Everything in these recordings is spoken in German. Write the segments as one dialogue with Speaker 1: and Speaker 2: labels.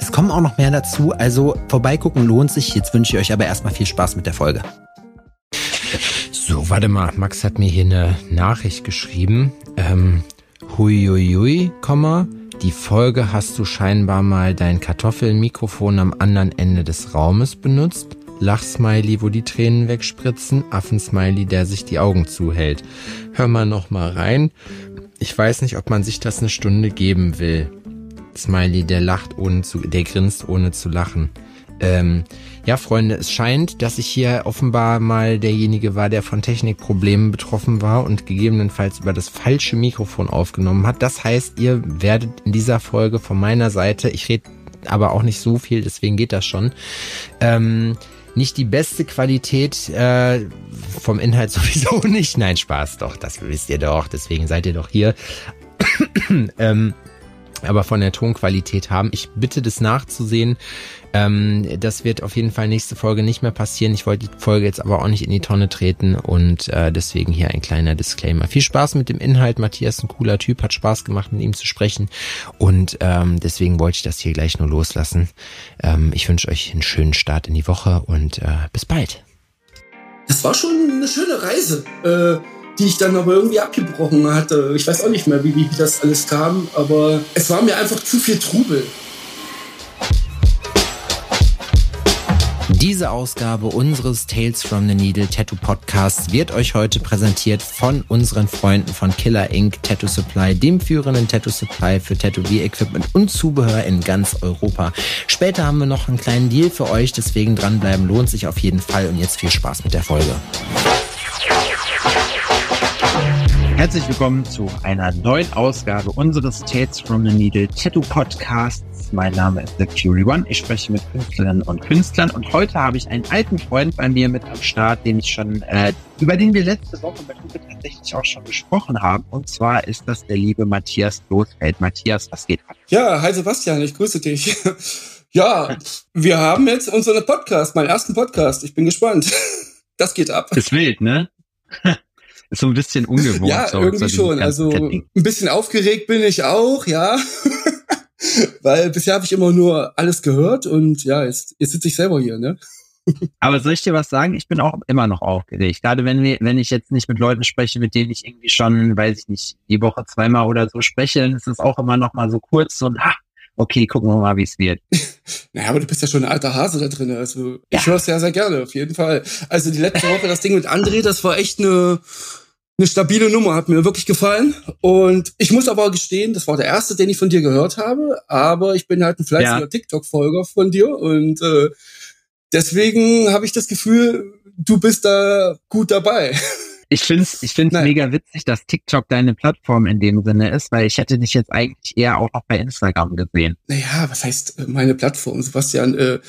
Speaker 1: Es kommen auch noch mehr dazu, also vorbeigucken lohnt sich. Jetzt wünsche ich euch aber erstmal viel Spaß mit der Folge. So, warte mal. Max hat mir hier eine Nachricht geschrieben. Ähm, huiuiui, Komma. Die Folge hast du scheinbar mal dein Kartoffelmikrofon am anderen Ende des Raumes benutzt. Lachsmiley, wo die Tränen wegspritzen. Affensmiley, der sich die Augen zuhält. Hör mal noch mal rein. Ich weiß nicht, ob man sich das eine Stunde geben will. Smiley, der lacht ohne zu, der grinst ohne zu lachen. Ähm, ja, Freunde, es scheint, dass ich hier offenbar mal derjenige war, der von Technikproblemen betroffen war und gegebenenfalls über das falsche Mikrofon aufgenommen hat. Das heißt, ihr werdet in dieser Folge von meiner Seite, ich rede aber auch nicht so viel, deswegen geht das schon, ähm, nicht die beste Qualität äh, vom Inhalt sowieso nicht. Nein, Spaß, doch, das wisst ihr doch, deswegen seid ihr doch hier. ähm, aber von der Tonqualität haben. Ich bitte das nachzusehen. Ähm, das wird auf jeden Fall nächste Folge nicht mehr passieren. Ich wollte die Folge jetzt aber auch nicht in die Tonne treten und äh, deswegen hier ein kleiner Disclaimer. Viel Spaß mit dem Inhalt. Matthias ein cooler Typ, hat Spaß gemacht, mit ihm zu sprechen und ähm, deswegen wollte ich das hier gleich nur loslassen. Ähm, ich wünsche euch einen schönen Start in die Woche und äh, bis bald.
Speaker 2: Das war schon eine schöne Reise. Äh die ich dann aber irgendwie abgebrochen hatte. Ich weiß auch nicht mehr, wie, wie das alles kam, aber es war mir einfach zu viel Trubel.
Speaker 1: Diese Ausgabe unseres Tales from the Needle Tattoo Podcasts wird euch heute präsentiert von unseren Freunden von Killer Inc. Tattoo Supply, dem führenden Tattoo Supply für Tattoo-Equipment und Zubehör in ganz Europa. Später haben wir noch einen kleinen Deal für euch, deswegen dranbleiben lohnt sich auf jeden Fall und jetzt viel Spaß mit der Folge.
Speaker 3: Herzlich willkommen zu einer neuen Ausgabe unseres Tales from the Needle Tattoo Podcasts. Mein Name ist The Fury One. Ich spreche mit Künstlerinnen und Künstlern und heute habe ich einen alten Freund bei mir mit am Start, den ich schon, äh, über den wir letzte Woche mit Uwe tatsächlich auch schon gesprochen haben. Und zwar ist das der liebe Matthias Bloßfeld. Matthias, was geht ab?
Speaker 2: Ja, hi Sebastian, ich grüße dich. ja, wir haben jetzt unseren Podcast, meinen ersten Podcast. Ich bin gespannt. Das geht ab.
Speaker 3: Ist wild, ne? Ist so ein bisschen ungewohnt.
Speaker 2: ja, so, irgendwie so schon. Also Setting. ein bisschen aufgeregt bin ich auch, ja. Weil bisher habe ich immer nur alles gehört und ja, jetzt, jetzt sitze ich selber hier, ne?
Speaker 3: Aber soll ich dir was sagen? Ich bin auch immer noch aufgeregt. Gerade wenn wir, wenn ich jetzt nicht mit Leuten spreche, mit denen ich irgendwie schon, weiß ich nicht, die Woche zweimal oder so spreche, dann ist es auch immer noch mal so kurz so, ah, okay, gucken wir mal, wie es wird.
Speaker 2: naja, aber du bist ja schon ein alter Hase da drin. Also ja. ich höre es sehr, sehr gerne, auf jeden Fall. Also die letzte Woche, das Ding mit André, das war echt eine, eine stabile Nummer, hat mir wirklich gefallen. Und ich muss aber gestehen, das war der erste, den ich von dir gehört habe. Aber ich bin halt ein fleißiger ja. TikTok-Folger von dir und äh, deswegen habe ich das Gefühl, du bist da gut dabei.
Speaker 3: Ich finde es ich find's mega witzig, dass TikTok deine Plattform in dem Sinne ist, weil ich hätte dich jetzt eigentlich eher auch noch bei Instagram gesehen.
Speaker 2: Naja, was heißt äh, meine Plattform, Sebastian? Äh,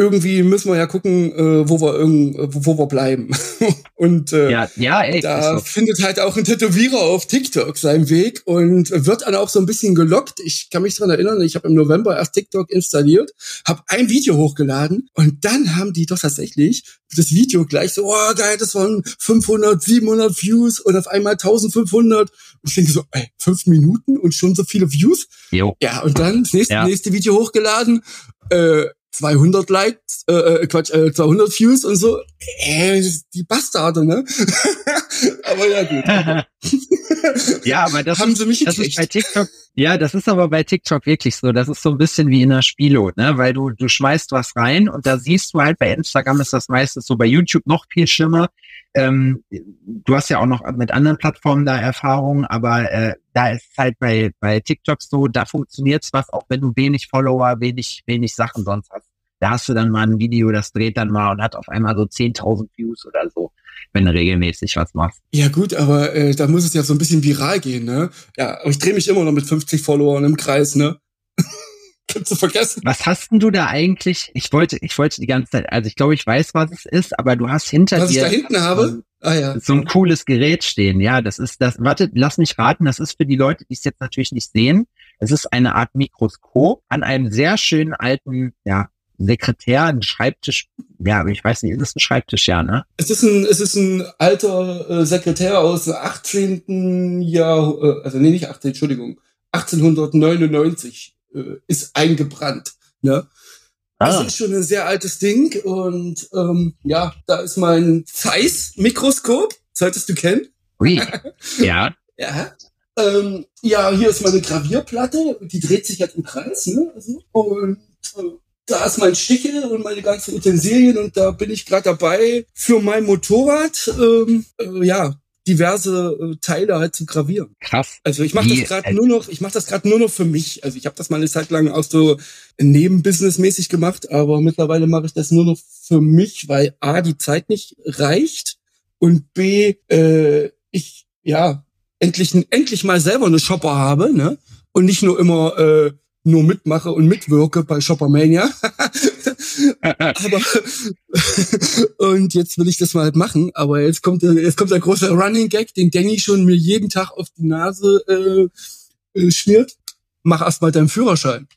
Speaker 2: irgendwie müssen wir ja gucken, äh, wo wir irgend, wo wir bleiben. und äh, ja, ja, ey, da so. findet halt auch ein Tätowierer auf TikTok seinen Weg und wird dann auch so ein bisschen gelockt. Ich kann mich dran erinnern, ich habe im November erst TikTok installiert, habe ein Video hochgeladen und dann haben die doch tatsächlich das Video gleich so, oh geil, das waren 500, 700 Views und auf einmal 1500. Und ich denke so, ey, fünf Minuten und schon so viele Views. Jo. Ja, und dann das nächste, ja. nächste Video hochgeladen. Äh, 200 Likes, äh, äh, Quatsch, äh, 200 Views und so. Äh, die Bastarde, ne? aber ja,
Speaker 3: gut. ja, aber das, Haben ist, sie mich das ist bei TikTok, ja, das ist aber bei TikTok wirklich so. Das ist so ein bisschen wie in der Spielo, ne? Weil du, du schmeißt was rein und da siehst du halt, bei Instagram ist das meistens so, bei YouTube noch viel schlimmer. Ähm, du hast ja auch noch mit anderen Plattformen da Erfahrung, aber äh, da ist halt bei, bei TikTok so, da funktioniert's was, auch wenn du wenig Follower, wenig, wenig Sachen sonst hast. Da hast du dann mal ein Video, das dreht dann mal und hat auf einmal so 10.000 Views oder so, wenn du regelmäßig was machst.
Speaker 2: Ja gut, aber äh, da muss es ja so ein bisschen viral gehen, ne? Ja, aber ich drehe mich immer noch mit 50 Followern im Kreis, ne? Kannst du vergessen.
Speaker 3: Was hast denn du da eigentlich? Ich wollte, ich wollte die ganze Zeit, also ich glaube, ich weiß, was es ist, aber du hast hinter
Speaker 2: was
Speaker 3: dir.
Speaker 2: Was ich da hinten habe?
Speaker 3: Ah, ja. So ein cooles Gerät stehen. Ja, das ist das. Warte, lass mich raten. Das ist für die Leute, die es jetzt natürlich nicht sehen. Es ist eine Art Mikroskop an einem sehr schönen alten, ja, Sekretär, ein Schreibtisch. Ja, ich weiß nicht, ist das ein Schreibtisch, ja, ne?
Speaker 2: Es ist ein, es ist ein alter äh, Sekretär aus dem 18. Jahr, äh, also nee, nicht 18, Entschuldigung, 1899 äh, ist eingebrannt, ne? Ah. Das ist schon ein sehr altes Ding und ähm, ja, da ist mein Zeiss-Mikroskop, solltest du kennen.
Speaker 3: Ui. Ja.
Speaker 2: ja. Ähm, ja, hier ist meine Gravierplatte, die dreht sich halt im Kreis, ne? Also, und äh, da ist mein Stichel und meine ganzen Utensilien und da bin ich gerade dabei, für mein Motorrad ähm, äh, ja diverse äh, Teile halt zu gravieren.
Speaker 3: Krass.
Speaker 2: Also ich mache das gerade nur noch, ich mache das gerade nur noch für mich. Also ich habe das mal eine Zeit lang auch so nebenbusinessmäßig gemacht, aber mittlerweile mache ich das nur noch für mich, weil a die Zeit nicht reicht und b äh, ich ja endlich endlich mal selber eine Shopper habe, ne? Und nicht nur immer äh, nur mitmache und mitwirke bei Shoppermania. aber und jetzt will ich das mal halt machen, aber jetzt kommt jetzt kommt der große Running Gag, den Danny schon mir jeden Tag auf die Nase äh, äh, schmiert. Mach erst mal deinen Führerschein.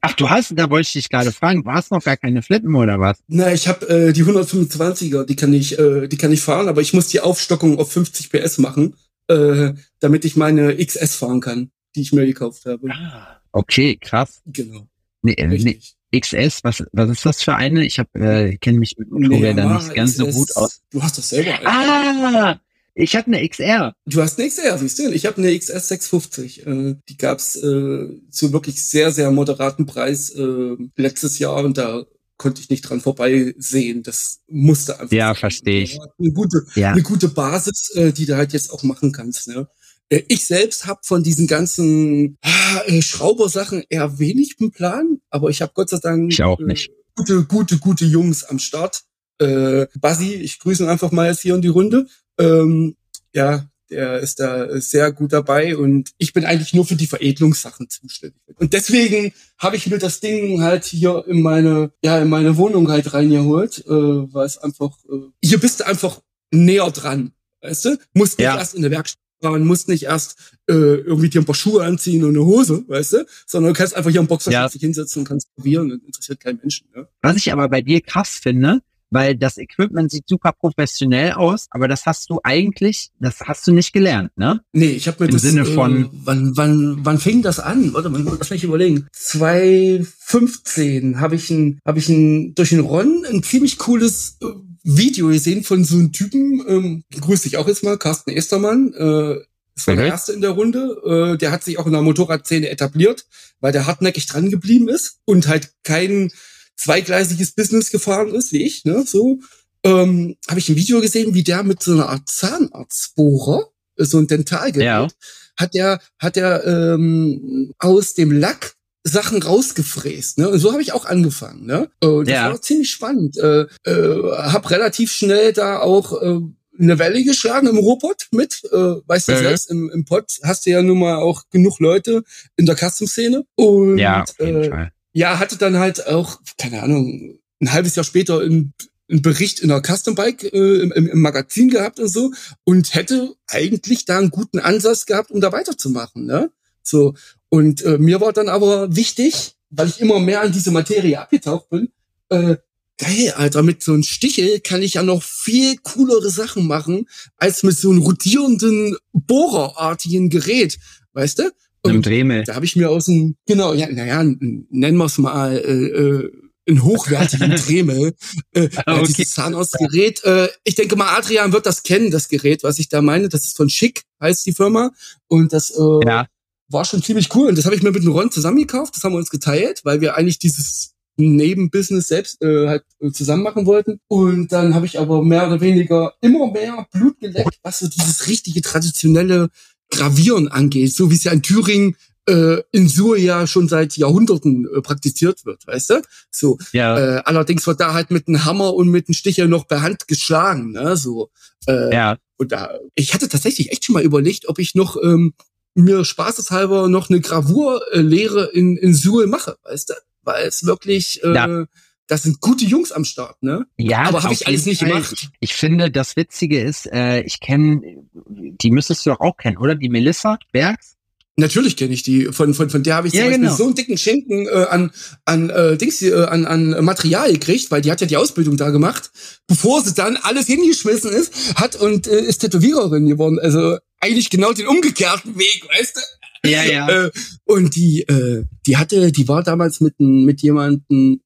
Speaker 3: Ach, du hast, da wollte ich dich gerade fragen, du hast noch gar keine Flippen oder was?
Speaker 2: Na, ich habe äh, die 125er, die kann ich, äh, die kann ich fahren, aber ich muss die Aufstockung auf 50 PS machen, äh, damit ich meine XS fahren kann, die ich mir gekauft habe.
Speaker 3: Ah. Okay, krass.
Speaker 2: Genau.
Speaker 3: Nee, äh, nee, XS, was, was ist das für eine? Ich habe äh, kenne mich mit Motorrädern nee, nicht ganz XS, so gut aus.
Speaker 2: Du hast das selber.
Speaker 3: Alter. Ah, ich habe eine XR.
Speaker 2: Du hast eine XR, siehst du? Ich habe eine XS 650. Äh, die gab's äh, zu wirklich sehr, sehr moderaten Preis äh, letztes Jahr und da konnte ich nicht dran vorbeisehen. Das musste einfach.
Speaker 3: Ja, verstehe ich.
Speaker 2: Eine gute, ja. eine gute Basis, äh, die du halt jetzt auch machen kannst. Ne? Äh, ich selbst habe von diesen ganzen ah, äh, Schraubersachen eher wenig im Plan, aber ich habe Gott sei Dank
Speaker 3: ich auch nicht.
Speaker 2: Äh, gute, gute, gute Jungs am Start. Äh, Basi, ich grüße ihn einfach mal jetzt hier in die Runde. Ähm, ja, der ist da sehr gut dabei und ich bin eigentlich nur für die Veredelungssachen zuständig. Und deswegen habe ich mir das Ding halt hier in meine, ja, in meine Wohnung halt reingeholt, äh, weil es einfach, äh, hier bist du einfach näher dran. Weißt du? Musst nicht ja. erst in der Werkstatt man muss nicht erst äh, irgendwie dir ein paar Schuhe anziehen und eine Hose, weißt du, sondern du kannst einfach hier im Boxer ja. dich hinsetzen und kannst probieren, das interessiert keinen Menschen. Ne?
Speaker 3: Was ich aber bei dir krass finde, weil das Equipment sieht super professionell aus, aber das hast du eigentlich, das hast du nicht gelernt, ne?
Speaker 2: Nee, ich habe mir
Speaker 3: Im
Speaker 2: das
Speaker 3: Sinne von
Speaker 2: äh, wann wann wann fing das an? Warte mal, lass mich überlegen. 2015 habe ich ein habe ich ein durch den Ron ein ziemlich cooles äh, Video gesehen von so einem Typen, ähm, grüß dich auch jetzt mal, Carsten Estermann, äh, das war mhm. der erste in der Runde. Äh, der hat sich auch in der Motorradszene etabliert, weil der hartnäckig dran geblieben ist und halt kein zweigleisiges Business gefahren ist, wie ich, ne, so. Ähm, habe ich ein Video gesehen, wie der mit so einer Art Zahnarztbohrer, so ein Dentalgerät, ja. hat der, hat der ähm, aus dem Lack Sachen rausgefräst, ne? Und so habe ich auch angefangen, ne? Und das ja. war ziemlich spannend. Äh, äh, hab relativ schnell da auch äh, eine Welle geschlagen im Robot mit, äh, weißt du selbst, im, im Pod hast du ja nun mal auch genug Leute in der Custom-Szene. Und
Speaker 3: ja, auf jeden äh, Fall.
Speaker 2: Ja, hatte dann halt auch, keine Ahnung, ein halbes Jahr später einen, einen Bericht in der Custom Bike äh, im, im, Magazin gehabt und so und hätte eigentlich da einen guten Ansatz gehabt, um da weiterzumachen, ne? So, und äh, mir war dann aber wichtig, weil ich immer mehr an diese Materie abgetaucht bin, äh, geil, Alter, mit so einem Stichel kann ich ja noch viel coolere Sachen machen, als mit so einem rotierenden, bohrerartigen Gerät, weißt du?
Speaker 3: Und Dremel.
Speaker 2: Da habe ich mir aus dem, genau, ja, naja, nennen wir es mal, äh, äh, einen hochwertigen Dremel, äh, okay. dieses Zahnarztgerät. Äh, ich denke mal, Adrian wird das kennen, das Gerät, was ich da meine. Das ist von Schick, heißt die Firma. Und das äh, ja war schon ziemlich cool. Und das habe ich mir mit dem Ron zusammengekauft. Das haben wir uns geteilt, weil wir eigentlich dieses Nebenbusiness selbst äh, halt äh, zusammen machen wollten. Und dann habe ich aber mehr oder weniger immer mehr Blut geleckt, was so dieses richtige traditionelle Gravieren angeht, so wie es ja in Thüringen äh, in Sur ja schon seit Jahrhunderten äh, praktiziert wird, weißt du? So. Ja. Äh, allerdings wird da halt mit einem Hammer und mit einem Sticher noch per Hand geschlagen, ne? So. Äh, ja. Und da, ich hatte tatsächlich echt schon mal überlegt, ob ich noch ähm, mir spaßeshalber noch eine Gravurlehre in, in Suhl mache, weißt du? Weil es wirklich, äh, ja. Das sind gute Jungs am Start, ne?
Speaker 3: Ja, aber habe ich alles nicht Fall. gemacht. Ich finde, das Witzige ist, äh, ich kenne, die müsstest du doch auch kennen, oder? Die Melissa Bergs?
Speaker 2: Natürlich kenne ich die. Von, von, von der habe ich ja, zum Beispiel genau. so einen dicken Schinken äh, an, an, äh, Dings, äh, an, an Material gekriegt, weil die hat ja die Ausbildung da gemacht, bevor sie dann alles hingeschmissen ist, hat und äh, ist Tätowiererin geworden. Also eigentlich genau den umgekehrten Weg, weißt du?
Speaker 3: Ja, ja.
Speaker 2: Äh, und die, äh, die hatte, die war damals mit, mit jemandem, äh,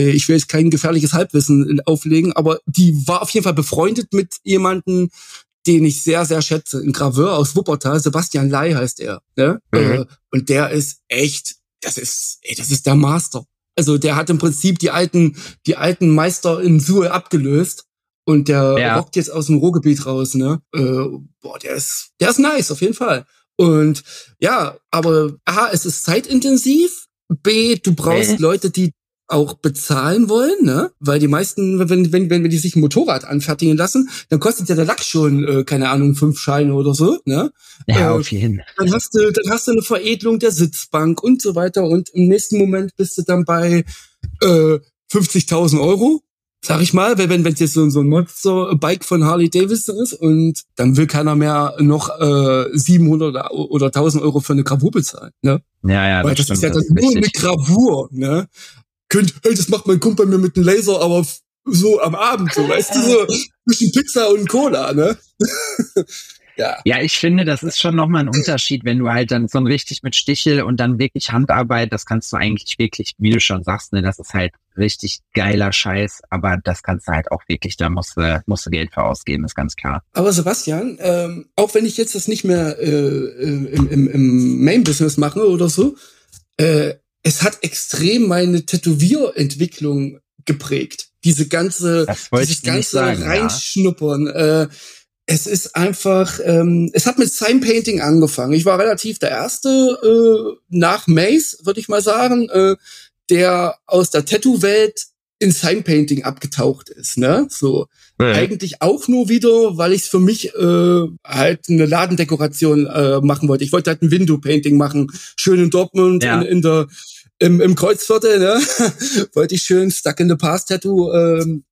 Speaker 2: ich will jetzt kein gefährliches Halbwissen auflegen, aber die war auf jeden Fall befreundet mit jemandem, den ich sehr, sehr schätze, ein Graveur aus Wuppertal, Sebastian Lai heißt er. Ne? Mhm. Äh, und der ist echt, das ist, ey, das ist der Master. Also der hat im Prinzip die alten, die alten Meister in Suhl abgelöst und der ja. rockt jetzt aus dem Ruhrgebiet raus, ne? Äh, boah, der ist, der ist nice, auf jeden Fall. Und ja, aber A, es ist zeitintensiv. B, du brauchst äh. Leute, die auch bezahlen wollen, ne? Weil die meisten, wenn, wenn, wenn, wenn die sich ein Motorrad anfertigen lassen, dann kostet ja der Lack schon, äh, keine Ahnung, fünf Scheine oder so, ne?
Speaker 3: Ja, äh, auf jeden Fall.
Speaker 2: Dann hast du, dann hast du eine Veredelung der Sitzbank und so weiter und im nächsten Moment bist du dann bei äh, 50.000 Euro, sag ich mal, wenn wenn es jetzt so, so ein Monster-Bike von Harley Davidson ist und dann will keiner mehr noch äh, 700 oder 1000 Euro für eine Gravur bezahlen, ne?
Speaker 3: Ja, ja,
Speaker 2: Weil das, das ist ja dann nur eine Gravur, ne? Könnt, hey, das macht mein Kumpel mir mit einem Laser, aber so am Abend, so, weißt du, so zwischen Pizza und Cola, ne?
Speaker 3: ja. Ja, ich finde, das ist schon nochmal ein Unterschied, wenn du halt dann so ein richtig mit Stichel und dann wirklich Handarbeit, das kannst du eigentlich wirklich, wie du schon sagst, ne, das ist halt richtig geiler Scheiß, aber das kannst du halt auch wirklich, da musst du, musst du Geld für ausgeben, ist ganz klar.
Speaker 2: Aber Sebastian, ähm, auch wenn ich jetzt das nicht mehr äh, äh im, im, im Main-Business mache oder so, äh, es hat extrem meine Tätowierentwicklung geprägt. Diese ganze, dieses ganze sagen, Reinschnuppern. Ja. Äh, es ist einfach, ähm, es hat mit Sign Painting angefangen. Ich war relativ der erste äh, nach Mace, würde ich mal sagen, äh, der aus der Tattoo-Welt in Sign Painting abgetaucht ist. Ne, so ja. eigentlich auch nur wieder, weil ich es für mich äh, halt eine Ladendekoration äh, machen wollte. Ich wollte halt ein Window Painting machen, schön in Dortmund ja. in, in der im, im Kreuzviertel, ne, wollte ich schön Stuck in the Past Tattoo ähm,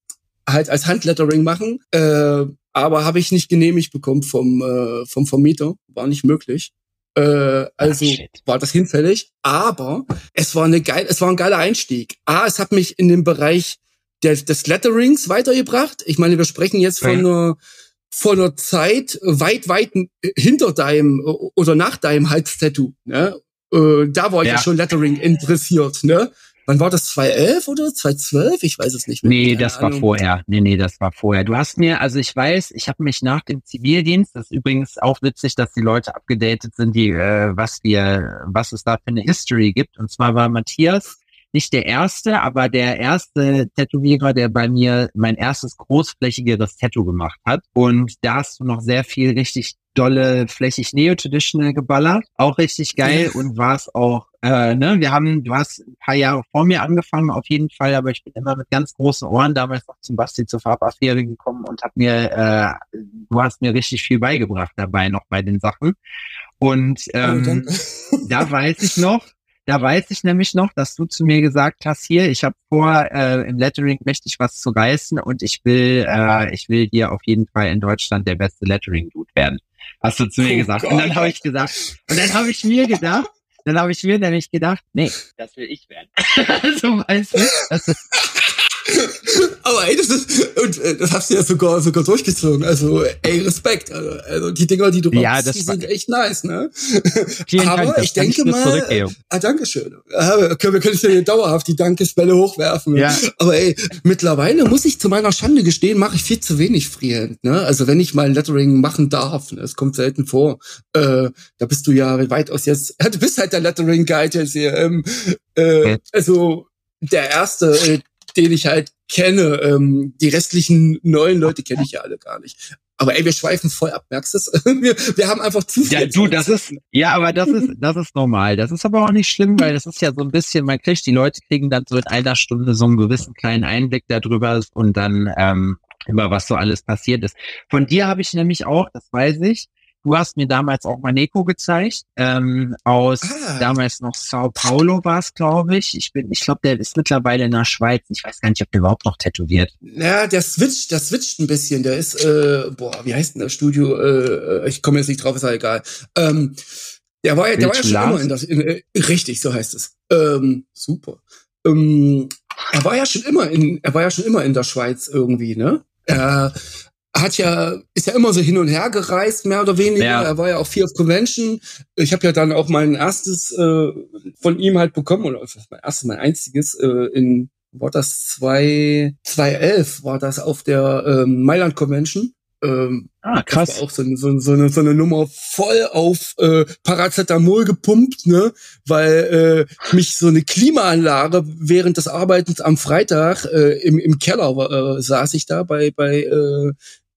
Speaker 2: halt als Handlettering machen, äh, aber habe ich nicht genehmigt bekommen vom äh, vom Vermieter, war nicht möglich. Äh, also Ach, war das hinfällig, aber es war eine geil, es war ein geiler Einstieg. A, es hat mich in den Bereich der, des Letterings weitergebracht. Ich meine, wir sprechen jetzt von einer von einer Zeit weit, weit hinter deinem oder nach deinem Halstattoo. Ne? Äh, da war ich ja. ja schon Lettering interessiert, ne? Wann war das? 2011 oder 2012? Ich weiß es nicht
Speaker 3: mehr. Nee, das Ahnung. war vorher. Nee, nee, das war vorher. Du hast mir, also ich weiß, ich habe mich nach dem Zivildienst, das ist übrigens auch witzig, dass die Leute abgedatet sind, die, äh, was wir, was es da für eine History gibt. Und zwar war Matthias nicht der erste, aber der erste Tätowierer, der bei mir mein erstes großflächigeres Tattoo gemacht hat. Und da hast du noch sehr viel richtig dolle flächig Neo-Traditional geballert. Auch richtig geil und war es auch, äh, ne, wir haben, du hast ein paar Jahre vor mir angefangen, auf jeden Fall, aber ich bin immer mit ganz großen Ohren damals noch zum Basti zur Farbaffäre gekommen und hab mir, äh, du hast mir richtig viel beigebracht dabei noch bei den Sachen. Und oh, ähm, da weiß ich noch, da weiß ich nämlich noch, dass du zu mir gesagt hast, hier, ich habe vor, äh, im Lettering mächtig was zu reißen und ich will, äh, ich will dir auf jeden Fall in Deutschland der beste Lettering-Dude werden. Hast du zu mir oh gesagt. Gott. Und dann habe ich gesagt, und dann habe ich mir gedacht, dann habe ich mir nämlich gedacht, nee, das will ich werden. also weißt du, das ist
Speaker 2: Aber ey, das ist, und äh, das hast du ja sogar, sogar durchgezogen. Also, ey, Respekt. Also, also die Dinger, die du
Speaker 3: ja, machst,
Speaker 2: die sind echt nice, ne?
Speaker 3: Vielen Aber Dank, ich denke mal,
Speaker 2: ah, Dankeschön. Wir können, wir können ja dauerhaft die Dankesbälle hochwerfen.
Speaker 3: Ja.
Speaker 2: Aber ey, mittlerweile muss ich zu meiner Schande gestehen, mache ich viel zu wenig Freehand, ne? Also, wenn ich mal Lettering machen darf, ne? Es kommt selten vor. Äh, da bist du ja weitaus jetzt, du bist halt der Lettering Guide jetzt hier. Ähm, äh, also, der erste, äh, den ich halt kenne. Ähm, die restlichen neuen Leute kenne ich ja alle gar nicht. Aber ey, wir schweifen voll ab, merkst du es? Wir, wir haben einfach zu viel.
Speaker 3: Ja, du, das ist, ja, aber das ist, das ist normal. Das ist aber auch nicht schlimm, weil das ist ja so ein bisschen, man kriegt, die Leute kriegen dann so in einer Stunde so einen gewissen kleinen Einblick darüber und dann, ähm, über was so alles passiert ist. Von dir habe ich nämlich auch, das weiß ich, du hast mir damals auch Maneco gezeigt, ähm, aus ah. damals noch Sao Paulo war es, glaube ich. Ich bin, ich glaube, der ist mittlerweile in der Schweiz. Ich weiß gar nicht, ob der überhaupt noch tätowiert.
Speaker 2: Ja, der switcht, der switcht ein bisschen. Der ist, äh, boah, wie heißt denn das Studio? Äh, ich komme jetzt nicht drauf, ist ja egal. Ähm, der war ja, der war ja schon immer in das, in, äh, richtig, so heißt es. Ähm, super. Ähm, er war ja schon immer in, er war ja schon immer in der Schweiz irgendwie, ne? Er hat ja, ist ja immer so hin und her gereist, mehr oder weniger. Ja. Er war ja auch viel auf Convention. Ich habe ja dann auch mein erstes äh, von ihm halt bekommen, oder mein erstes, mein einziges, äh, in war das 2, 2011 war das auf der ähm, Mailand Convention. Ähm, ah, krass. Das war auch so, so, so, eine, so eine Nummer voll auf äh, Paracetamol gepumpt, ne? Weil äh, mich so eine Klimaanlage während des Arbeitens am Freitag äh, im, im Keller äh, saß ich da bei, bei äh,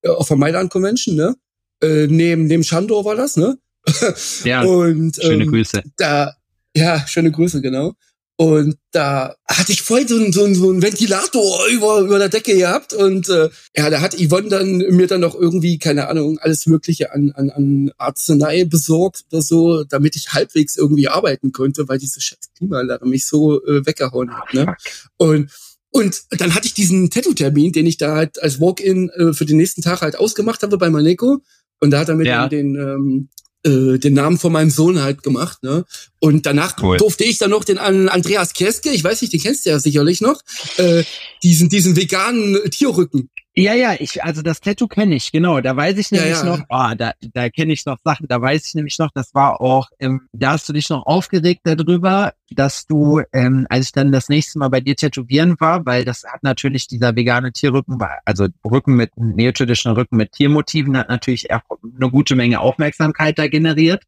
Speaker 2: auf der Mailand Convention, ne? Äh, neben dem Shandor war das, ne?
Speaker 3: ja. Und, ähm, schöne Grüße.
Speaker 2: Da, ja, schöne Grüße, genau. Und da hatte ich voll so, so, so einen Ventilator über, über der Decke gehabt. Und äh, ja, da hat Yvonne dann mir dann noch irgendwie, keine Ahnung, alles Mögliche an, an, an Arznei besorgt oder so, damit ich halbwegs irgendwie arbeiten konnte, weil diese scheiß Klimaanlage mich so äh, weggehauen hat. Ne? Und und dann hatte ich diesen Tattoo-Termin, den ich da halt als Walk-in äh, für den nächsten Tag halt ausgemacht habe bei Maneko. Und da hat er mir ja. den, ähm, äh, den Namen von meinem Sohn halt gemacht, ne? Und danach cool. durfte ich dann noch den an Andreas Keske, ich weiß nicht, den kennst du ja sicherlich noch, äh, diesen, diesen veganen Tierrücken.
Speaker 3: Ja, ja, ich, also das Tattoo kenne ich, genau. Da weiß ich nämlich ja, ja. noch, oh, da, da kenne ich noch Sachen, da weiß ich nämlich noch, das war auch, ähm, da hast du dich noch aufgeregt darüber, dass du, ähm, als ich dann das nächste Mal bei dir tätowieren war, weil das hat natürlich dieser vegane Tierrücken, also Rücken mit, neotraditional Rücken mit Tiermotiven hat natürlich auch eine gute Menge Aufmerksamkeit da generiert.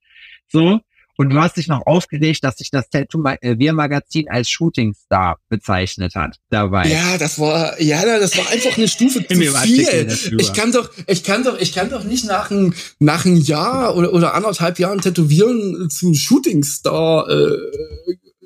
Speaker 3: So. Und du hast dich noch aufgeregt, dass sich das Tattoo-Wir-Magazin als Shootingstar bezeichnet hat dabei.
Speaker 2: Ja, das war, ja, das war einfach eine Stufe zu viel. Ich kann doch, ich kann doch, ich kann doch nicht nach einem, nach einem Jahr oder, oder anderthalb Jahren Tätowieren zum Shootingstar, äh,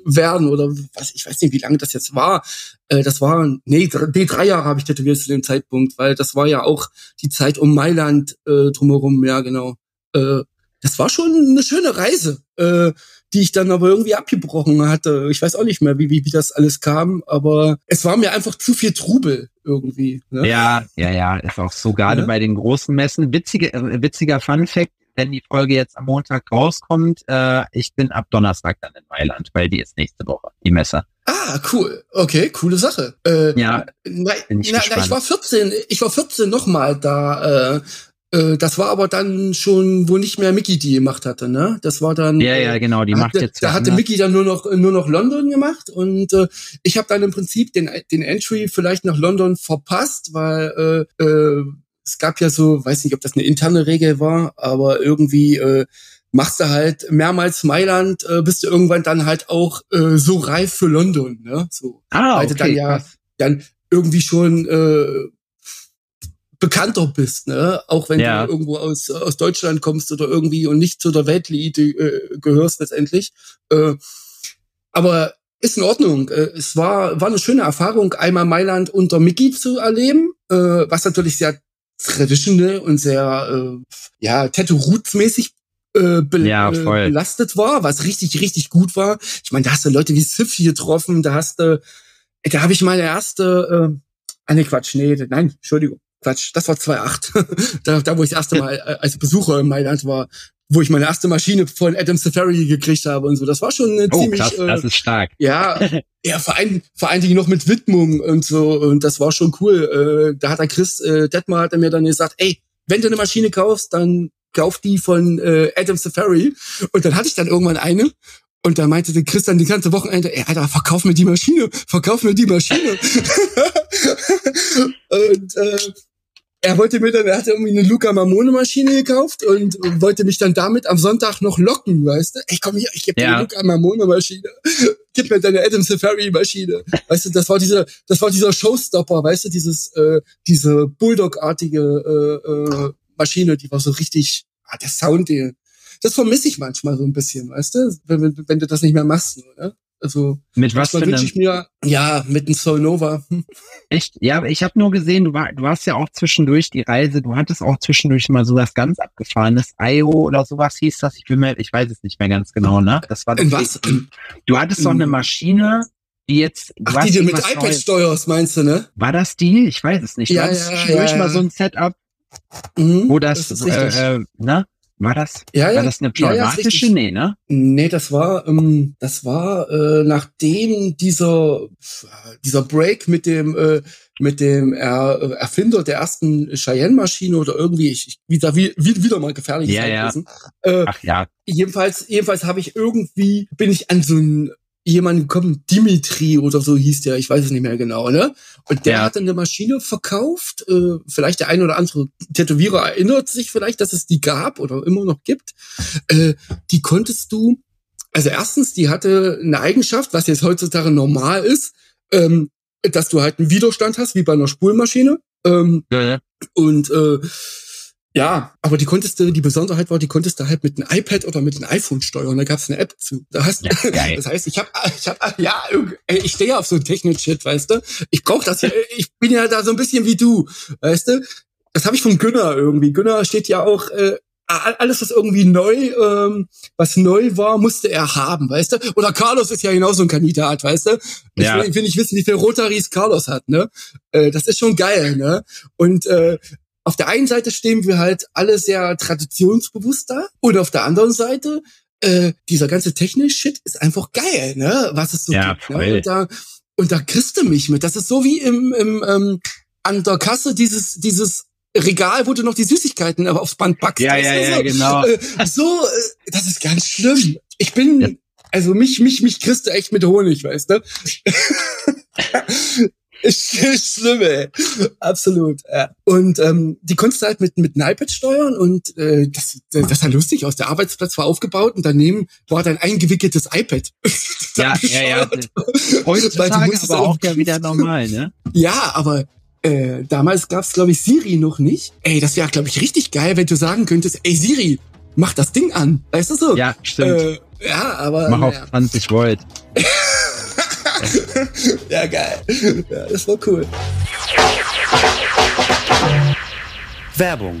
Speaker 2: werden oder was, ich weiß nicht, wie lange das jetzt war. Äh, das war, nee, nee, drei Jahre habe ich tätowiert zu dem Zeitpunkt, weil das war ja auch die Zeit um Mailand äh, drumherum, ja genau. Äh, das war schon eine schöne Reise, äh, die ich dann aber irgendwie abgebrochen hatte. Ich weiß auch nicht mehr, wie, wie, wie das alles kam, aber es war mir einfach zu viel Trubel irgendwie.
Speaker 3: Ne? Ja, ja, ja, ist auch so gerade ja. bei den großen Messen. Witzige, äh, witziger Fun Fact, wenn die Folge jetzt am Montag rauskommt, äh, ich bin ab Donnerstag dann in Mailand, weil die ist nächste Woche, die Messe.
Speaker 2: Ah, cool. Okay, coole Sache. Äh, ja. Na, na, na, ich war 14, ich war 14 nochmal da, äh, äh, das war aber dann schon, wo nicht mehr Mickey die gemacht hatte, ne? Das war dann.
Speaker 3: Ja, ja, genau, die macht jetzt.
Speaker 2: Da hatte ne? Mickey dann nur noch nur noch London gemacht und äh, ich habe dann im Prinzip den den Entry vielleicht nach London verpasst, weil äh, äh, es gab ja so, weiß nicht, ob das eine interne Regel war, aber irgendwie äh, machst du halt mehrmals Mailand, äh, bist du irgendwann dann halt auch äh, so reif für London, ne? So,
Speaker 3: ah, okay.
Speaker 2: Weil du dann ja dann irgendwie schon äh, bekannter bist, ne? Auch wenn ja. du irgendwo aus, aus Deutschland kommst oder irgendwie und nicht zu der Weltelite äh, gehörst letztendlich. Äh, aber ist in Ordnung. Äh, es war, war eine schöne Erfahrung, einmal Mailand unter Mickey zu erleben, äh, was natürlich sehr traditional und sehr, äh, ja, Tattoo-Roots-mäßig äh, be ja, äh, belastet war, was richtig, richtig gut war. Ich meine, da hast du Leute wie Sif getroffen, da hast du, da habe ich meine erste, äh, ah nee, Quatsch, nee, nein, Entschuldigung. Quatsch, das war 2008. da, da, wo ich das erste Mal äh, als Besucher in Mailand war, wo ich meine erste Maschine von Adam Safari gekriegt habe und so. Das war schon eine oh, ziemlich.
Speaker 3: Krass,
Speaker 2: äh,
Speaker 3: das ist stark.
Speaker 2: Ja, ja, vor allem, vor allen Dingen noch mit Widmung und so. Und das war schon cool. Äh, da hat der Chris äh, Detmar hat er mir dann gesagt, ey, wenn du eine Maschine kaufst, dann kauf die von äh, Adam Safari. Und dann hatte ich dann irgendwann eine und da meinte der Christian die ganze Wochenende, ey, Alter, verkauf mir die Maschine, verkauf mir die Maschine. und äh, er wollte mir dann, er hatte irgendwie eine Luca Mamone Maschine gekauft und wollte mich dann damit am Sonntag noch locken, weißt du? Ey, komm hier, ich gebe dir ja. eine Luca Mamone Maschine. Gib mir deine Adam Safari Maschine. Weißt du, das war dieser, das war dieser Showstopper, weißt du, dieses, äh, diese Bulldog-artige äh, äh, Maschine, die war so richtig, ah, der Sound, die, das vermisse ich manchmal so ein bisschen, weißt du? Wenn, wenn, wenn du das nicht mehr machst, oder? Also
Speaker 3: mit was
Speaker 2: wünsche ich mir ja mit einem Solnova. Hm.
Speaker 3: Echt? Ja, ich habe nur gesehen, du, war, du warst ja auch zwischendurch die Reise, du hattest auch zwischendurch mal sowas ganz abgefahrenes, IO oder sowas hieß das. Ich bin mir, ich weiß es nicht mehr ganz genau, ne? Das war
Speaker 2: In was?
Speaker 3: Du hattest doch eine Maschine, die jetzt.
Speaker 2: Ach, die du mit iPad Neues. steuerst, meinst du, ne?
Speaker 3: War das die? Ich weiß es nicht.
Speaker 2: Ja, du ja, zwischendurch
Speaker 3: ja, ja. mal so ein Setup, mhm, wo das, das äh, äh, ne? War das,
Speaker 2: ja, ja.
Speaker 3: war das eine traumatische? Ja, nee, ne?
Speaker 2: Nee, das war, ähm, das war, äh, nachdem dieser, dieser Break mit dem, äh, mit dem er Erfinder der ersten Cheyenne-Maschine oder irgendwie, ich, ich wieder, wieder mal gefährlich
Speaker 3: ja, ja.
Speaker 2: Äh, Ach ja. Jedenfalls, jedenfalls habe ich irgendwie, bin ich an so ein jemand gekommen, Dimitri oder so hieß der, ich weiß es nicht mehr genau, ne? Und der ja. hat dann eine Maschine verkauft. Äh, vielleicht der ein oder andere Tätowierer erinnert sich vielleicht, dass es die gab oder immer noch gibt. Äh, die konntest du, also erstens, die hatte eine Eigenschaft, was jetzt heutzutage normal ist, ähm, dass du halt einen Widerstand hast, wie bei einer Spulmaschine. Ähm, ja, ja. Und äh, ja, aber die konntest du, die Besonderheit war, die konntest du halt mit einem iPad oder mit einem iPhone steuern. Da gab's eine App zu. Da hast, ja, das heißt, ich habe, ich hab, ja, ich stehe auf so Technik-Shit, weißt du. Ich brauche das ja. Ich bin ja da so ein bisschen wie du, weißt du. Das habe ich von Günner irgendwie. Günner steht ja auch äh, alles, was irgendwie neu, ähm, was neu war, musste er haben, weißt du? Oder Carlos ist ja genauso ein Kandidat, weißt du? Ich ja. will, will nicht wissen, wie viel Rotaries Carlos hat, ne? Äh, das ist schon geil, ne? Und äh, auf der einen Seite stehen wir halt alle sehr traditionsbewusst da und auf der anderen Seite äh, dieser ganze Technik-Shit ist einfach geil, ne? Was es so
Speaker 3: ja,
Speaker 2: gibt. Ne? Und, da, und da kriegst du mich mit. Das ist so wie im, im ähm, an der Kasse dieses dieses Regal, wo du noch die Süßigkeiten aufs Band packst.
Speaker 3: Ja, ja, ja, so, genau.
Speaker 2: Äh, so, äh, das ist ganz schlimm. Ich bin, ja. also mich, mich, mich kriegst du echt mit Honig, weißt du? Schlimm, ey. Absolut. Ja. Und ähm, die konntest du halt mit, mit einem iPad steuern und äh, das, das sah lustig aus. Der Arbeitsplatz war aufgebaut und daneben war dann eingewickeltes iPad.
Speaker 3: ja, ja, ja. Heutzutage aber auch ja wieder normal, ne?
Speaker 2: Ja, aber äh, damals gab's glaube ich, Siri noch nicht. Ey, das wäre, glaube ich, richtig geil, wenn du sagen könntest, ey Siri, mach das Ding an. Weißt du so?
Speaker 3: Ja, stimmt.
Speaker 2: Äh, ja, aber.
Speaker 3: Mach auf 20 Volt.
Speaker 2: ja, geil. Ja, das war cool.
Speaker 1: Werbung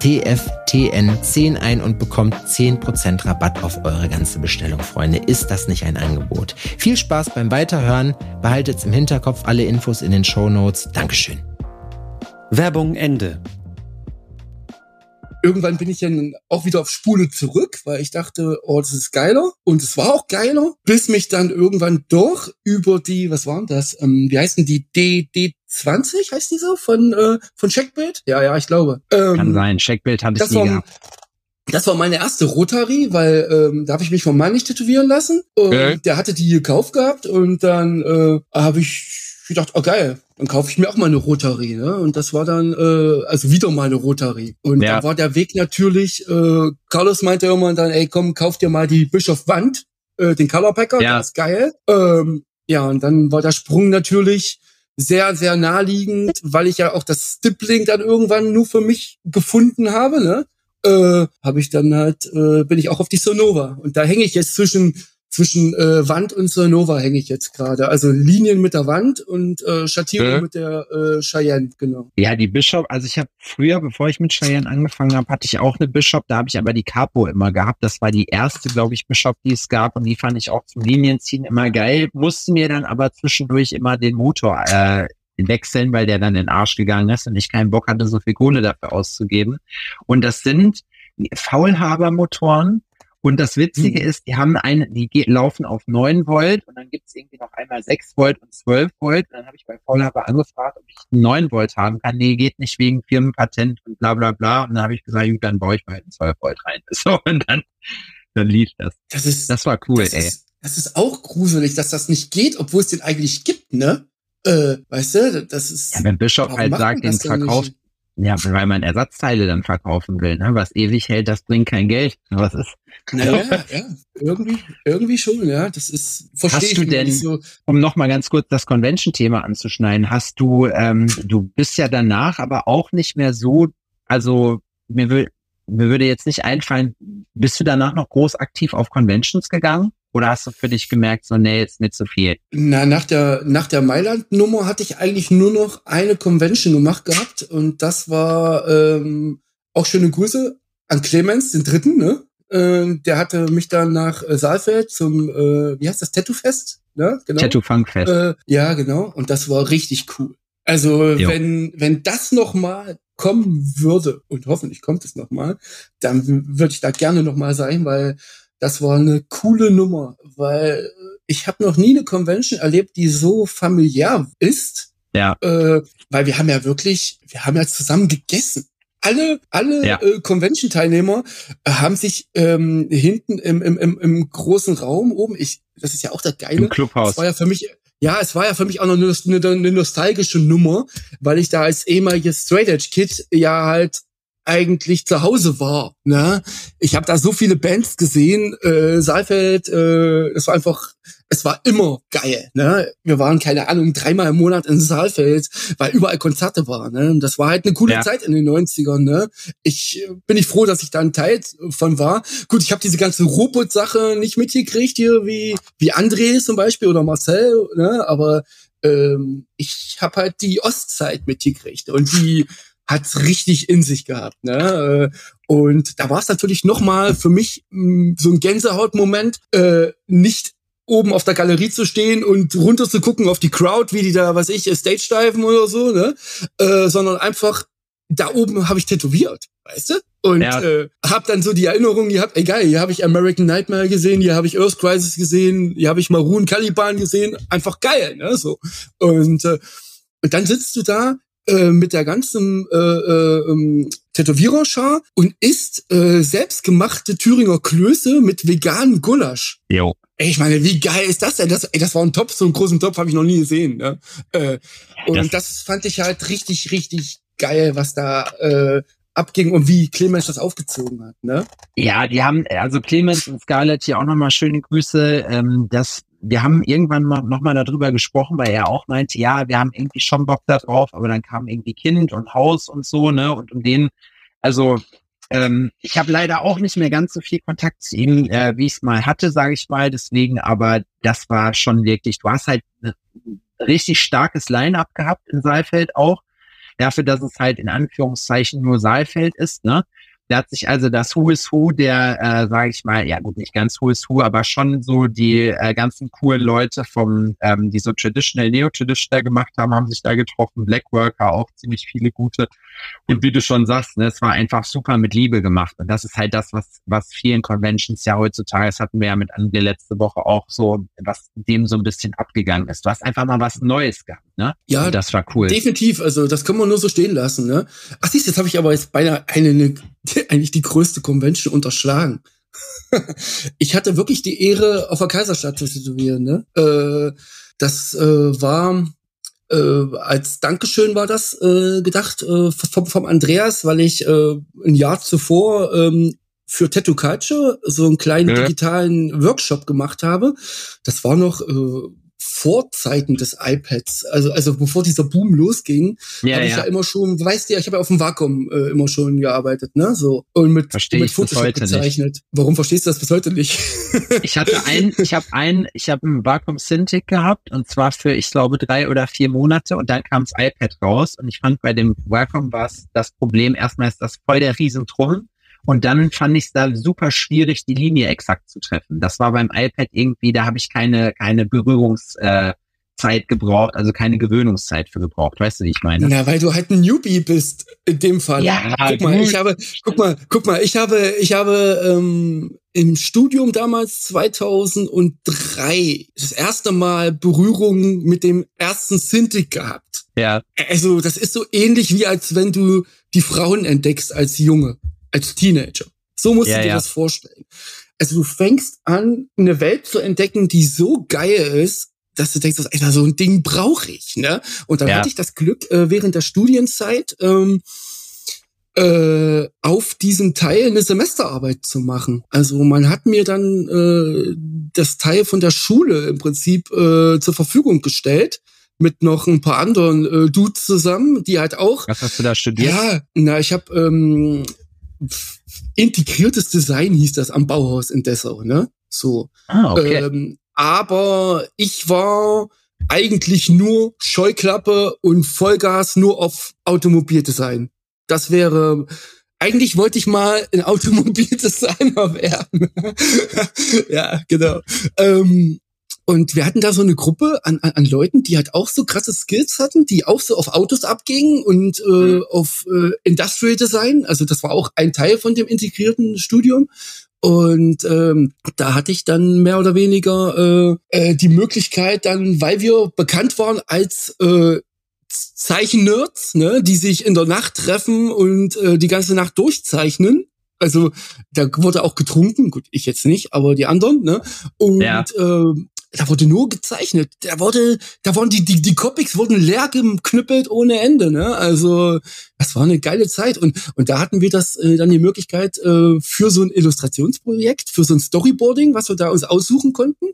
Speaker 1: TFTN10 ein und bekommt 10% Rabatt auf eure ganze Bestellung, Freunde. Ist das nicht ein Angebot? Viel Spaß beim Weiterhören. Behaltet im Hinterkopf alle Infos in den Show Notes. Dankeschön.
Speaker 3: Werbung Ende
Speaker 2: irgendwann bin ich dann auch wieder auf Spule zurück, weil ich dachte, oh, das ist geiler. Und es war auch geiler, bis mich dann irgendwann doch über die, was waren das? Ähm, wie heißen die? D, D, 20 heißt die so von äh, von Checkbild? Ja, ja, ich glaube.
Speaker 3: Ähm, Kann sein. Checkbild hatte ich nie gehabt.
Speaker 2: Das war meine erste Rotary, weil ähm, da habe ich mich vom Mann nicht tätowieren lassen. Und okay. der hatte die gekauft gehabt und dann äh, habe ich gedacht, oh geil, dann kaufe ich mir auch mal eine Rotary. Ne? Und das war dann äh, also wieder mal eine Rotary. Und ja. da war der Weg natürlich, äh, Carlos meinte irgendwann dann, ey komm, kauf dir mal die Bischof Wand, äh, den Color Packer, ja. das ist geil. Ähm, ja, und dann war der Sprung natürlich sehr, sehr naheliegend, weil ich ja auch das Stippling dann irgendwann nur für mich gefunden habe, ne? Äh, habe ich dann halt, äh, bin ich auch auf die Sonova. Und da hänge ich jetzt zwischen zwischen äh, Wand und Sonova hänge ich jetzt gerade. Also Linien mit der Wand und äh, Schattierung äh? mit der äh, Cheyenne, genau.
Speaker 3: Ja, die Bishop, also ich habe früher, bevor ich mit Cheyenne angefangen habe, hatte ich auch eine Bishop, da habe ich aber die Capo immer gehabt. Das war die erste, glaube ich, Bishop, die es gab und die fand ich auch zum Linienziehen immer geil. Musste mir dann aber zwischendurch immer den Motor äh, wechseln, weil der dann in den Arsch gegangen ist und ich keinen Bock hatte, so viel Kohle dafür auszugeben. Und das sind Faulhaber-Motoren, und das Witzige mhm. ist, die haben eine, die laufen auf 9 Volt und dann gibt es irgendwie noch einmal 6 Volt und 12 Volt. Und dann habe ich bei Vollhaber angefragt, ob ich 9 Volt haben kann. Nee, geht nicht wegen Firmenpatent und bla bla bla. Und dann habe ich gesagt, gut, dann baue ich mal halt 12 Volt rein. So, und dann, dann lief das.
Speaker 2: Das ist, das war cool, das ey. Ist, das ist auch gruselig, dass das nicht geht, obwohl es den eigentlich gibt, ne? Äh, weißt du, das ist.
Speaker 3: Ja, wenn Bischof halt sagt, den verkauft, ja, weil man Ersatzteile dann verkaufen will, ne? Was ewig hält, das bringt kein Geld. Was ist?
Speaker 2: Naja, ja, irgendwie, irgendwie schon, ja. Das ist
Speaker 3: verstehe Hast du denn, so. um nochmal ganz kurz das Convention-Thema anzuschneiden, hast du, ähm, du bist ja danach aber auch nicht mehr so, also mir, will, mir würde jetzt nicht einfallen, bist du danach noch groß aktiv auf Conventions gegangen? Oder hast du für dich gemerkt, so, nee, ist nicht so viel?
Speaker 2: Na, nach der, nach der Mailand-Nummer hatte ich eigentlich nur noch eine Convention gemacht gehabt und das war ähm, auch schöne Grüße an Clemens, den dritten, ne? Äh, der hatte mich dann nach äh, Saalfeld zum, äh, wie heißt das, Tattoo-Fest? Ne?
Speaker 3: Genau. Tattoo-Funk-Fest.
Speaker 2: Äh, ja, genau. Und das war richtig cool. Also jo. wenn, wenn das noch mal kommen würde, und hoffentlich kommt es noch mal, dann würde ich da gerne noch mal sein, weil das war eine coole Nummer, weil ich habe noch nie eine Convention erlebt, die so familiär ist.
Speaker 3: Ja.
Speaker 2: Äh, weil wir haben ja wirklich, wir haben ja zusammen gegessen. Alle, alle ja. äh, Convention-Teilnehmer äh, haben sich ähm, hinten im, im, im, im großen Raum oben, ich, das ist ja auch der geile.
Speaker 3: Im Clubhaus.
Speaker 2: Das war ja für mich, ja, es war ja für mich auch noch eine, eine, eine nostalgische Nummer, weil ich da als ehemaliges Straight Edge Kid ja halt eigentlich zu Hause war. Ne? Ich habe da so viele Bands gesehen, äh, Saalfeld, äh, es war einfach, es war immer geil. Ne? Wir waren, keine Ahnung, dreimal im Monat in Saalfeld, weil überall Konzerte waren. Ne? Das war halt eine coole ja. Zeit in den 90ern. Ne? Ich äh, bin ich froh, dass ich da ein Teil von war. Gut, ich habe diese ganze Robot-Sache nicht mitgekriegt hier, wie, wie André zum Beispiel oder Marcel, ne? aber ähm, ich habe halt die Ostzeit mitgekriegt und die hat's richtig in sich gehabt. Ne? Äh, und da war es natürlich noch mal für mich mh, mm, so ein Gänsehautmoment, äh, nicht oben auf der Galerie zu stehen und runter zu gucken auf die Crowd, wie die da, was ich, Stage diven oder so, ne? Äh, sondern einfach da oben habe ich tätowiert, weißt du? Und ja. äh, habe dann so die Erinnerung gehabt, egal, hier habe ich American Nightmare gesehen, hier habe ich Earth Crisis gesehen, hier habe ich Maroon Caliban gesehen, einfach geil, ne? So und äh, und dann sitzt du da äh, mit der ganzen äh, äh, ähm, Tätowiererschar und isst äh, selbstgemachte Thüringer Klöße mit veganen Gulasch.
Speaker 3: Jo.
Speaker 2: Ey, ich meine, wie geil ist das denn? Das, ey, das war ein Topf, so einen großen Topf habe ich noch nie gesehen. Ne? Äh, und das, das fand ich halt richtig, richtig geil, was da äh, abging und wie Clemens das aufgezogen hat, ne?
Speaker 3: Ja, die haben, also Clemens und Scarlett hier auch nochmal schöne Grüße. Ähm, das wir haben irgendwann mal nochmal darüber gesprochen, weil er auch meinte, ja, wir haben irgendwie schon Bock da drauf, aber dann kam irgendwie Kind und Haus und so, ne? Und um den, also ähm, ich habe leider auch nicht mehr ganz so viel Kontakt zu ihm, äh, wie ich es mal hatte, sage ich mal. Deswegen, aber das war schon wirklich, du hast halt ein richtig starkes Line-up gehabt in Saalfeld auch. Dafür, dass es halt in Anführungszeichen nur Saalfeld ist, ne? Der hat sich also das Who is Who der, äh, sage ich mal, ja gut, nicht ganz Who is Who, aber schon so die äh, ganzen coolen Leute vom, ähm, die so traditional, neo-traditional gemacht haben, haben sich da getroffen. Blackworker auch ziemlich viele gute. Und wie du schon sagst, ne, es war einfach super mit Liebe gemacht. Und das ist halt das, was, was vielen Conventions ja heutzutage, das hatten wir ja mit André letzte Woche auch so, was dem so ein bisschen abgegangen ist. Du hast einfach mal was Neues gehabt, ne?
Speaker 2: Ja, Und das war cool. Definitiv. Also das können wir nur so stehen lassen, ne? Ach siehst, jetzt habe ich aber jetzt beinahe eine, eine, eigentlich die größte Convention unterschlagen. ich hatte wirklich die Ehre, auf der Kaiserstadt zu tätowieren, ne? Äh, das äh, war äh, als Dankeschön war das äh, gedacht äh, vom, vom Andreas, weil ich äh, ein Jahr zuvor ähm, für Tattoo Culture so einen kleinen ja. digitalen Workshop gemacht habe. Das war noch äh, Vorzeiten des iPads, also also bevor dieser Boom losging, ja, habe ich ja. ja immer schon, weißt du ja, ich habe ja auf dem Vakuum äh, immer schon gearbeitet, ne, so und mit Versteh mit Photoshop gezeichnet. Nicht. Warum verstehst du das bis heute nicht?
Speaker 3: ich hatte ein, ich habe ein, ich habe ein Vakuum Cintiq gehabt und zwar für ich glaube drei oder vier Monate und dann kam das iPad raus und ich fand bei dem Vakuum war das Problem erstmal ist das voll der Riesentrum und dann fand ich es da super schwierig, die Linie exakt zu treffen. Das war beim iPad irgendwie, da habe ich keine, keine Berührungszeit äh, gebraucht, also keine Gewöhnungszeit für gebraucht. Weißt du, wie ich meine?
Speaker 2: Na, weil du halt ein Newbie bist in dem Fall. Ja, guck mal, ich habe, guck mal, guck mal, ich habe, ich habe ähm, im Studium damals 2003 das erste Mal Berührung mit dem ersten Cintiq gehabt. Ja. Also das ist so ähnlich wie als wenn du die Frauen entdeckst als Junge als Teenager. So musst ja, du dir ja. das vorstellen. Also du fängst an, eine Welt zu entdecken, die so geil ist, dass du denkst, Alter, so ein Ding brauche ich. Ne? Und dann ja. hatte ich das Glück, äh, während der Studienzeit ähm, äh, auf diesem Teil eine Semesterarbeit zu machen. Also man hat mir dann äh, das Teil von der Schule im Prinzip äh, zur Verfügung gestellt mit noch ein paar anderen äh, Dudes zusammen, die halt auch.
Speaker 3: Was hast du da studiert?
Speaker 2: Ja, na, ich habe ähm, integriertes Design hieß das am Bauhaus in Dessau, ne? So. Ah, okay. Ähm, aber ich war eigentlich nur Scheuklappe und Vollgas nur auf Automobildesign. Das wäre eigentlich wollte ich mal ein Automobildesigner werden. ja, genau. Ähm, und wir hatten da so eine Gruppe an, an, an Leuten, die halt auch so krasse Skills hatten, die auch so auf Autos abgingen und äh, mhm. auf äh, Industrial Design. Also das war auch ein Teil von dem integrierten Studium. Und ähm, da hatte ich dann mehr oder weniger äh, äh, die Möglichkeit, dann, weil wir bekannt waren als äh, Zeichen-Nerds, ne, die sich in der Nacht treffen und äh, die ganze Nacht durchzeichnen. Also da wurde auch getrunken, gut, ich jetzt nicht, aber die anderen, ne? Und ja. äh, da wurde nur gezeichnet. Da wurde, da wurden die, die, die Copics wurden leer geknüppelt ohne Ende, ne? Also, das war eine geile Zeit. Und, und da hatten wir das äh, dann die Möglichkeit äh, für so ein Illustrationsprojekt, für so ein Storyboarding, was wir da uns aussuchen konnten.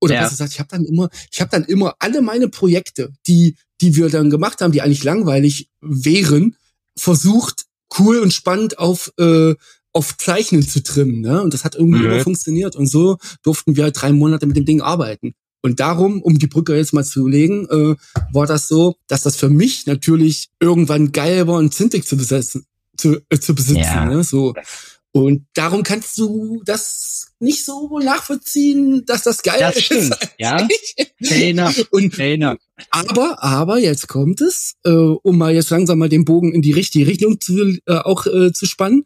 Speaker 2: Oder ja. was gesagt, ich habe dann immer, ich habe dann immer alle meine Projekte, die, die wir dann gemacht haben, die eigentlich langweilig wären, versucht, cool und spannend auf äh, auf Zeichnen zu trimmen. Ne? Und das hat irgendwie mhm. immer funktioniert. Und so durften wir halt drei Monate mit dem Ding arbeiten. Und darum, um die Brücke jetzt mal zu legen, äh, war das so, dass das für mich natürlich irgendwann geil war, ein Cintiq zu besetzen, zu, äh, zu besitzen. Ja. Ne? So. Und darum kannst du das nicht so nachvollziehen, dass das geil das
Speaker 3: stimmt. ist. Ja. Trainer.
Speaker 2: Und, Trainer. Aber, aber jetzt kommt es, äh, um mal jetzt langsam mal den Bogen in die richtige Richtung zu, äh, auch äh, zu spannen.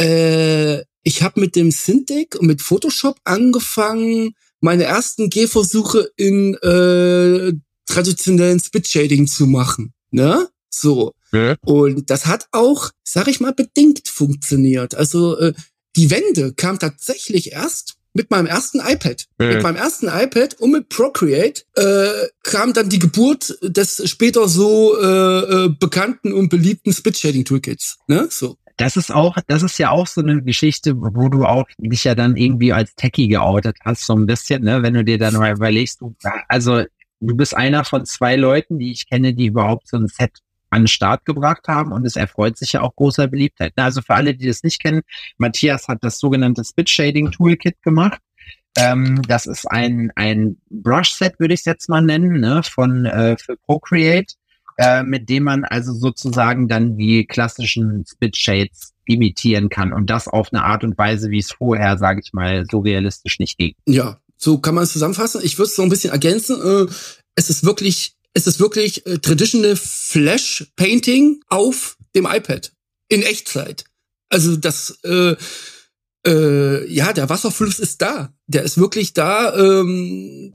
Speaker 2: Äh, ich habe mit dem Cintiq und mit Photoshop angefangen, meine ersten Gehversuche in äh, traditionellen Spit-Shading zu machen. Ne? So. Ja. Und das hat auch, sag ich mal, bedingt funktioniert. Also äh, die Wende kam tatsächlich erst mit meinem ersten iPad. Ja. Mit meinem ersten iPad und mit Procreate äh, kam dann die Geburt des später so äh, äh, bekannten und beliebten Spit-Shading-Toolkits. Ne? So
Speaker 3: das ist auch, das ist ja auch so eine Geschichte, wo du auch dich ja dann irgendwie als Techie geoutet hast, so ein bisschen, ne, wenn du dir dann mal überlegst, du, also du bist einer von zwei Leuten, die ich kenne, die überhaupt so ein Set an den Start gebracht haben und es erfreut sich ja auch großer Beliebtheit. Also für alle, die das nicht kennen, Matthias hat das sogenannte Spit Shading Toolkit gemacht. Ähm, das ist ein, ein Brush-Set, würde ich es jetzt mal nennen, ne, von äh, für Procreate. Äh, mit dem man also sozusagen dann die klassischen Spit Shades imitieren kann und das auf eine Art und Weise, wie es vorher, sage ich mal, so realistisch nicht ging.
Speaker 2: Ja, so kann man es zusammenfassen. Ich würde es noch ein bisschen ergänzen. Äh, es ist wirklich, es ist wirklich äh, traditional Flash Painting auf dem iPad in Echtzeit. Also das, äh, äh, ja, der Wasserfluss ist da. Der ist wirklich da. Ähm,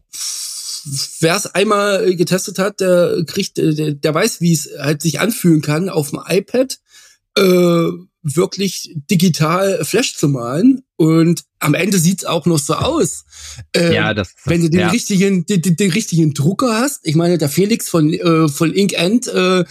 Speaker 2: Wer es einmal getestet hat, der kriegt, der, der weiß, wie es halt sich anfühlen kann, auf dem iPad äh, wirklich digital Flash zu malen. Und am Ende sieht's auch noch so aus.
Speaker 3: Äh, ja, das,
Speaker 2: wenn du den ja. richtigen, den, den, richtigen Drucker hast. Ich meine, der Felix von äh, von Inkend, äh,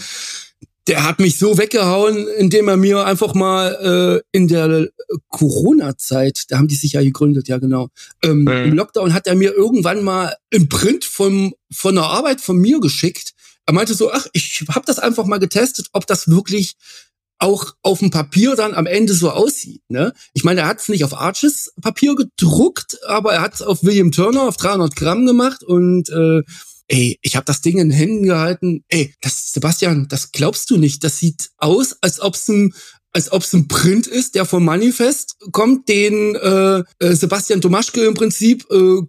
Speaker 2: der hat mich so weggehauen, indem er mir einfach mal äh, in der Corona-Zeit, da haben die sich ja gegründet, ja genau, ähm, mhm. im Lockdown hat er mir irgendwann mal im Print vom, von der Arbeit von mir geschickt. Er meinte so, ach, ich habe das einfach mal getestet, ob das wirklich auch auf dem Papier dann am Ende so aussieht. Ne? Ich meine, er hat es nicht auf Arches Papier gedruckt, aber er hat es auf William Turner auf 300 Gramm gemacht und äh, ey, ich habe das Ding in Händen gehalten. Ey, das Sebastian, das glaubst du nicht. Das sieht aus, als ob es ein als ob es ein Print ist, der vom Manifest kommt, den äh, äh, Sebastian Domaschke im Prinzip äh,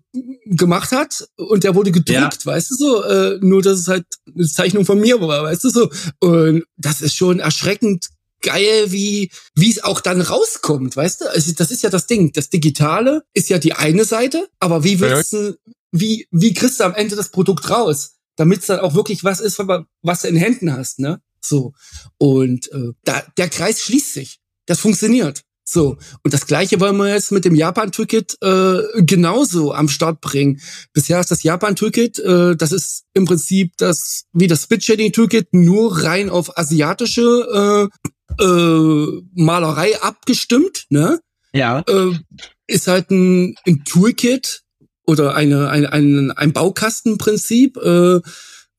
Speaker 2: gemacht hat und der wurde gedruckt, ja. weißt du so, äh, nur dass es halt eine Zeichnung von mir war, weißt du so. Und das ist schon erschreckend geil, wie wie es auch dann rauskommt, weißt du? Also das ist ja das Ding. Das Digitale ist ja die eine Seite, aber wie willst du, wie, wie kriegst du am Ende das Produkt raus, damit es dann auch wirklich was ist, was du in Händen hast, ne? So. Und äh, da, der Kreis schließt sich. Das funktioniert. So, und das gleiche wollen wir jetzt mit dem Japan-Ticket äh, genauso am Start bringen. Bisher ist das Japan-Ticket, äh, das ist im Prinzip das wie das Spit-Shading-Ticket nur rein auf asiatische äh, äh, Malerei abgestimmt, ne?
Speaker 3: Ja.
Speaker 2: Äh, ist halt ein, ein Toolkit, oder eine, ein, ein, ein Baukastenprinzip, äh,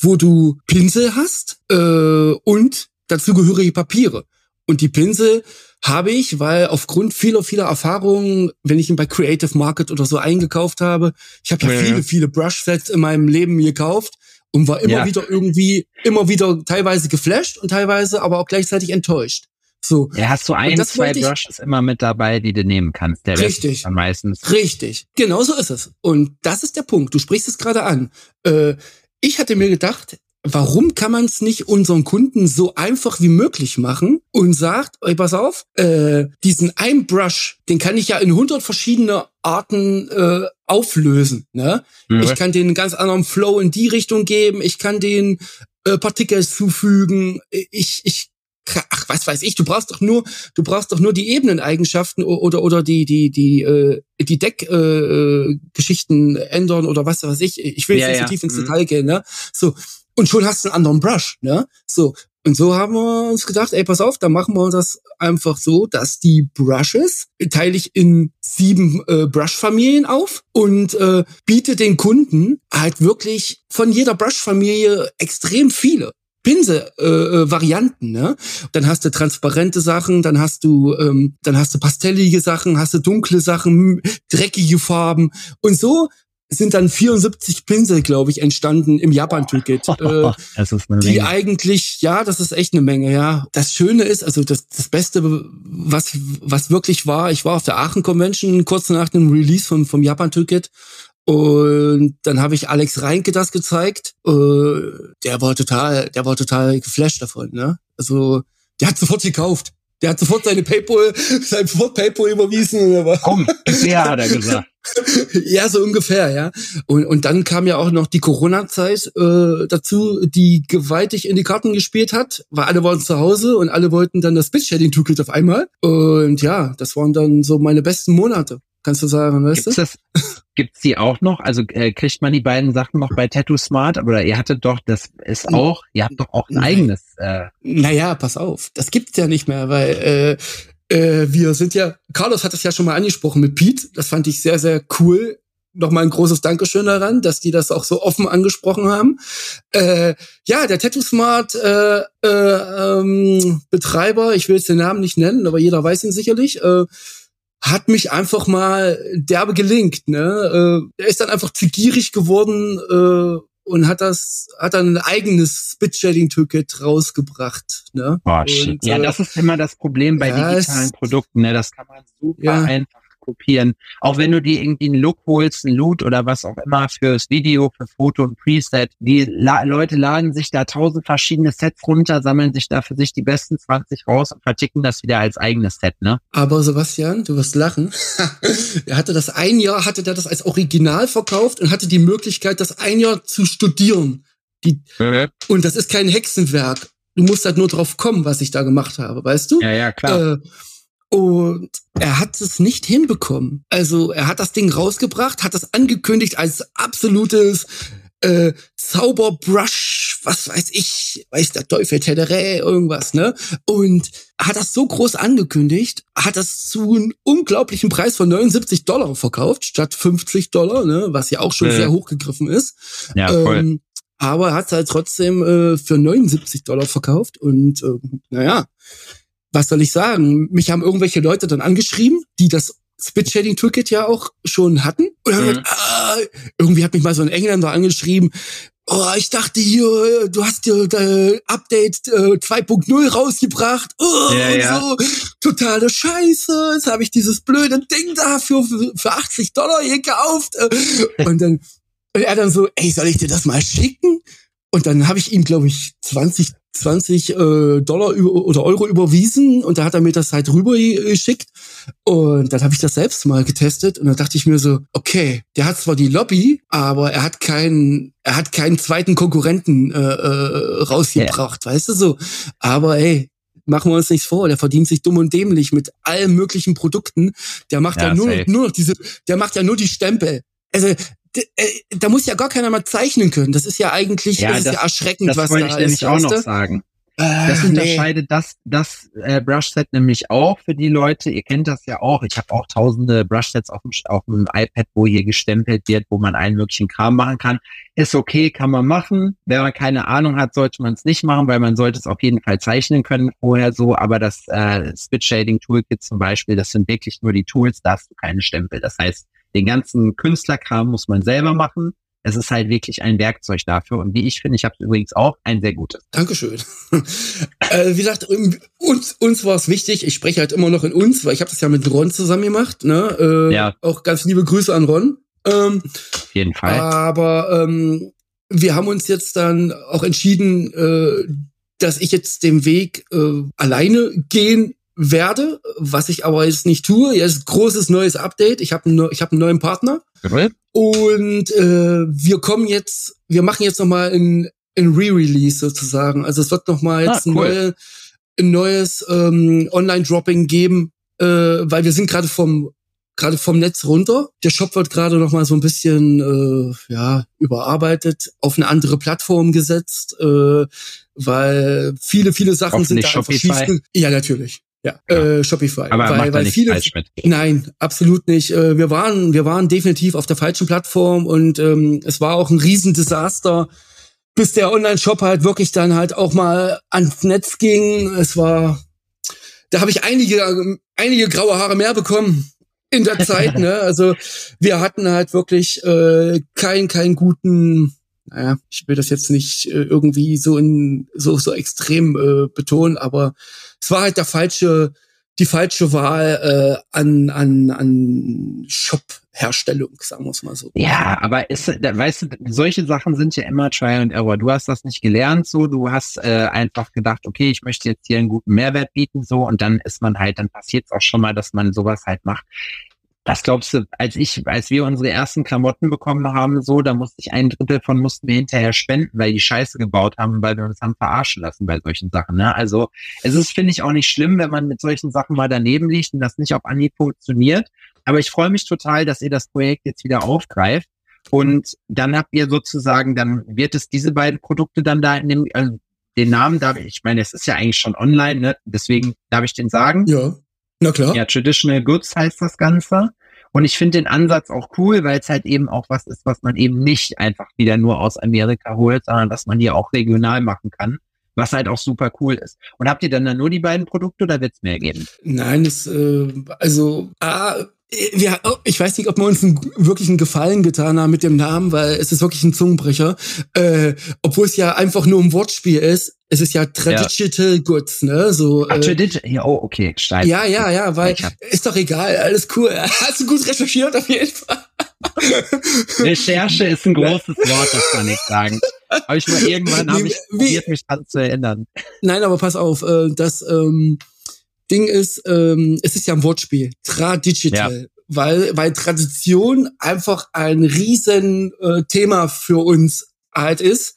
Speaker 2: wo du Pinsel hast äh, und dazugehörige Papiere. Und die Pinsel habe ich, weil aufgrund vieler, vieler Erfahrungen, wenn ich ihn bei Creative Market oder so eingekauft habe, ich habe ja, ja viele, viele Brush-Sets in meinem Leben gekauft und war immer ja. wieder irgendwie, immer wieder teilweise geflasht und teilweise aber auch gleichzeitig enttäuscht. So.
Speaker 3: Ja, hast du ein, zwei Brushes immer mit dabei, die du nehmen kannst. Der
Speaker 2: richtig.
Speaker 3: dann meistens.
Speaker 2: Richtig. Genau so ist es. Und das ist der Punkt. Du sprichst es gerade an. Äh, ich hatte mir gedacht, warum kann man es nicht unseren Kunden so einfach wie möglich machen und sagt, ey, pass auf, äh, diesen ein Brush, den kann ich ja in hundert verschiedene Arten äh, auflösen. Ne? Mhm. Ich kann den einen ganz anderen Flow in die Richtung geben, ich kann den äh, Partikel zufügen, ich, ich ach, was weiß ich, du brauchst doch nur, du brauchst doch nur die Ebeneneigenschaften oder oder die die die äh, die Deckgeschichten äh, ändern oder was weiß ich. Ich will jetzt ja, nicht so tief ins mhm. Detail gehen, ne? So und schon hast du einen anderen Brush, ne? So und so haben wir uns gedacht, ey, pass auf, dann machen wir das einfach so, dass die Brushes teile ich in sieben äh, Brush-Familien auf und äh, biete den Kunden halt wirklich von jeder Brush-Familie extrem viele. Pinsel-Varianten, äh, ne? Dann hast du transparente Sachen, dann hast du, ähm, dann hast du pastellige Sachen, hast du dunkle Sachen, dreckige Farben und so sind dann 74 Pinsel, glaube ich, entstanden im Japan-Ticket. Äh, eine Menge. Die eigentlich, ja, das ist echt eine Menge, ja. Das Schöne ist, also das, das Beste, was, was wirklich war, ich war auf der Aachen Convention kurz nach dem Release vom, vom Japan-Ticket und dann habe ich Alex Reinke das gezeigt. Äh, der war total, der war total geflasht davon, ne? Also, der hat sofort gekauft. Der hat sofort seine PayPal, sein sofort PayPal überwiesen. Er
Speaker 3: Komm, bisher hat er gesagt.
Speaker 2: ja, so ungefähr, ja. Und, und dann kam ja auch noch die Corona-Zeit äh, dazu, die gewaltig in die Karten gespielt hat, weil alle waren zu Hause und alle wollten dann das Bitch-Shedding-Toolkit auf einmal. Und ja, das waren dann so meine besten Monate kannst du sagen, weißt
Speaker 3: gibt's
Speaker 2: du?
Speaker 3: Das, gibt's die auch noch? Also äh, kriegt man die beiden Sachen noch bei Tattoo Smart? Aber ihr hattet doch, das ist auch, ihr habt doch auch ein eigenes. Äh
Speaker 2: naja, pass auf, das gibt's ja nicht mehr, weil äh, äh, wir sind ja, Carlos hat es ja schon mal angesprochen mit Pete, das fand ich sehr, sehr cool. Nochmal ein großes Dankeschön daran, dass die das auch so offen angesprochen haben. Äh, ja, der Tattoo Smart äh, äh, ähm, Betreiber, ich will jetzt den Namen nicht nennen, aber jeder weiß ihn sicherlich, äh, hat mich einfach mal derbe gelingt. Ne? Äh, er ist dann einfach zu gierig geworden äh, und hat das, hat dann ein eigenes Spit-Shading-Ticket rausgebracht. Ne?
Speaker 3: Oh, shit. Und, ja, äh, das ist immer das Problem bei ja, digitalen Produkten. Ne? Das kann man super ja. einfach kopieren. Auch wenn du dir irgendwie einen Look holst, einen Loot oder was auch immer fürs Video, für Foto und Preset. Die La Leute laden sich da tausend verschiedene Sets runter, sammeln sich da für sich die besten 20 raus und verticken das wieder als eigenes Set, ne?
Speaker 2: Aber Sebastian, du wirst lachen. er hatte das ein Jahr, hatte der das als Original verkauft und hatte die Möglichkeit, das ein Jahr zu studieren. Die, mhm. Und das ist kein Hexenwerk. Du musst halt nur drauf kommen, was ich da gemacht habe, weißt du?
Speaker 3: Ja, ja, klar. Äh,
Speaker 2: und er hat es nicht hinbekommen. Also er hat das Ding rausgebracht, hat das angekündigt als absolutes äh, Zauberbrush, was weiß ich, weiß der Teufel, Tedere, irgendwas, ne? Und hat das so groß angekündigt, hat das zu einem unglaublichen Preis von 79 Dollar verkauft, statt 50 Dollar, ne? Was ja auch schon äh. sehr hochgegriffen ist. Ja, voll. Ähm, aber hat es halt trotzdem äh, für 79 Dollar verkauft und äh, naja, was soll ich sagen? Mich haben irgendwelche Leute dann angeschrieben, die das Spit Shading Toolkit ja auch schon hatten. Und dann mhm. gesagt, ah, irgendwie hat mich mal so ein Engländer angeschrieben. Oh, ich dachte hier, du hast dir äh, Update äh, 2.0 rausgebracht. Oh, ja, ja. so. Totale Scheiße. Jetzt habe ich dieses blöde Ding dafür für, für 80 Dollar hier gekauft. Und dann und er dann so, ey, soll ich dir das mal schicken? Und dann habe ich ihm, glaube ich, 20 20 äh, Dollar über, oder Euro überwiesen und da hat er mir das halt rüber geschickt und dann habe ich das selbst mal getestet und dann dachte ich mir so, okay, der hat zwar die Lobby, aber er hat keinen, er hat keinen zweiten Konkurrenten äh, äh, rausgebracht, yeah. weißt du so. Aber ey, machen wir uns nichts vor, der verdient sich dumm und dämlich mit allen möglichen Produkten. Der macht ja, ja nur, nur noch diese, der macht ja nur die Stempel. Also da muss ja gar keiner mal zeichnen können. Das ist ja eigentlich ja, das, ist ja erschreckend,
Speaker 3: das
Speaker 2: was
Speaker 3: wollte da ich nämlich auch noch sagen. Das unterscheidet nee. das, das äh, Brushset nämlich auch für die Leute. Ihr kennt das ja auch. Ich habe auch tausende Brushsets auf dem, auf dem iPad, wo hier gestempelt wird, wo man allen möglichen Kram machen kann. Ist okay, kann man machen. Wenn man keine Ahnung hat, sollte man es nicht machen, weil man sollte es auf jeden Fall zeichnen können vorher so. Aber das äh, Spit Shading Toolkit zum Beispiel, das sind wirklich nur die Tools, da hast du keine Stempel. Das heißt, den ganzen Künstlerkram muss man selber machen. Es ist halt wirklich ein Werkzeug dafür. Und wie ich finde, ich habe übrigens auch ein sehr gutes.
Speaker 2: Dankeschön. äh, wie gesagt, uns, uns war es wichtig. Ich spreche halt immer noch in uns, weil ich habe das ja mit Ron zusammen gemacht. Ne? Äh, ja. Auch ganz liebe Grüße an Ron.
Speaker 3: Ähm, Auf jeden Fall.
Speaker 2: Aber ähm, wir haben uns jetzt dann auch entschieden, äh, dass ich jetzt den Weg äh, alleine gehen werde, was ich aber jetzt nicht tue. Jetzt großes neues Update. Ich habe einen, ich hab einen neuen Partner. Okay. Und äh, wir kommen jetzt, wir machen jetzt nochmal ein, ein Re-Release sozusagen. Also es wird nochmal jetzt ah, cool. neue, ein neues ähm, Online-Dropping geben, äh, weil wir sind gerade vom gerade vom Netz runter. Der Shop wird gerade noch mal so ein bisschen äh, ja überarbeitet, auf eine andere Plattform gesetzt, äh, weil viele viele Sachen sind da einfach schief. Ja, natürlich. Ja. Äh, Shopify.
Speaker 3: Aber weil, macht weil viele.
Speaker 2: Nein, absolut nicht. Äh, wir waren, wir waren definitiv auf der falschen Plattform und ähm, es war auch ein Riesendesaster, bis der Online-Shop halt wirklich dann halt auch mal ans Netz ging. Es war, da habe ich einige, einige graue Haare mehr bekommen in der Zeit. ne? Also wir hatten halt wirklich äh, keinen, keinen guten naja, ich will das jetzt nicht äh, irgendwie so in so so extrem äh, betonen, aber es war halt der falsche die falsche Wahl äh, an an an Shop-Herstellung, sagen wir es mal so.
Speaker 3: Ja, aber ist, weißt du, solche Sachen sind ja immer Trial and Error. Du hast das nicht gelernt, so, du hast äh, einfach gedacht, okay, ich möchte jetzt hier einen guten Mehrwert bieten, so, und dann ist man halt, dann passiert es auch schon mal, dass man sowas halt macht. Was glaubst du, als ich, als wir unsere ersten Klamotten bekommen haben, so, da musste ich ein Drittel von mussten wir hinterher spenden, weil die Scheiße gebaut haben, weil wir uns haben verarschen lassen bei solchen Sachen. Ne? Also es ist, finde ich, auch nicht schlimm, wenn man mit solchen Sachen mal daneben liegt und das nicht auf Anhieb funktioniert. Aber ich freue mich total, dass ihr das Projekt jetzt wieder aufgreift. Und dann habt ihr sozusagen, dann wird es diese beiden Produkte dann da in dem, also den Namen darf ich, ich meine, es ist ja eigentlich schon online, ne? deswegen darf ich den sagen.
Speaker 2: Ja. Na klar.
Speaker 3: Ja, Traditional Goods heißt das Ganze. Und ich finde den Ansatz auch cool, weil es halt eben auch was ist, was man eben nicht einfach wieder nur aus Amerika holt, sondern was man hier auch regional machen kann. Was halt auch super cool ist. Und habt ihr dann, dann nur die beiden Produkte oder wird es mehr geben?
Speaker 2: Nein, es, äh, also A, ja, oh, ich weiß nicht, ob wir uns einen, wirklich einen Gefallen getan haben mit dem Namen, weil es ist wirklich ein Zungenbrecher. Äh, obwohl es ja einfach nur ein Wortspiel ist. Es ist ja Tradigital ja. Goods, ne? So,
Speaker 3: Ach, äh, ja, oh, okay,
Speaker 2: steil. Ja, ja, ja, weil ist doch egal, alles cool. Hast du gut recherchiert auf jeden Fall.
Speaker 3: Recherche ist ein großes Wort, das kann ich sagen. Habe ich mal irgendwann habe ich probiert, mich dran zu erinnern.
Speaker 2: Nein, aber pass auf, äh, das ähm, Ding ist, ähm, es ist ja ein Wortspiel, Tradigital. Ja. Weil, weil Tradition einfach ein riesen äh, Thema für uns halt ist.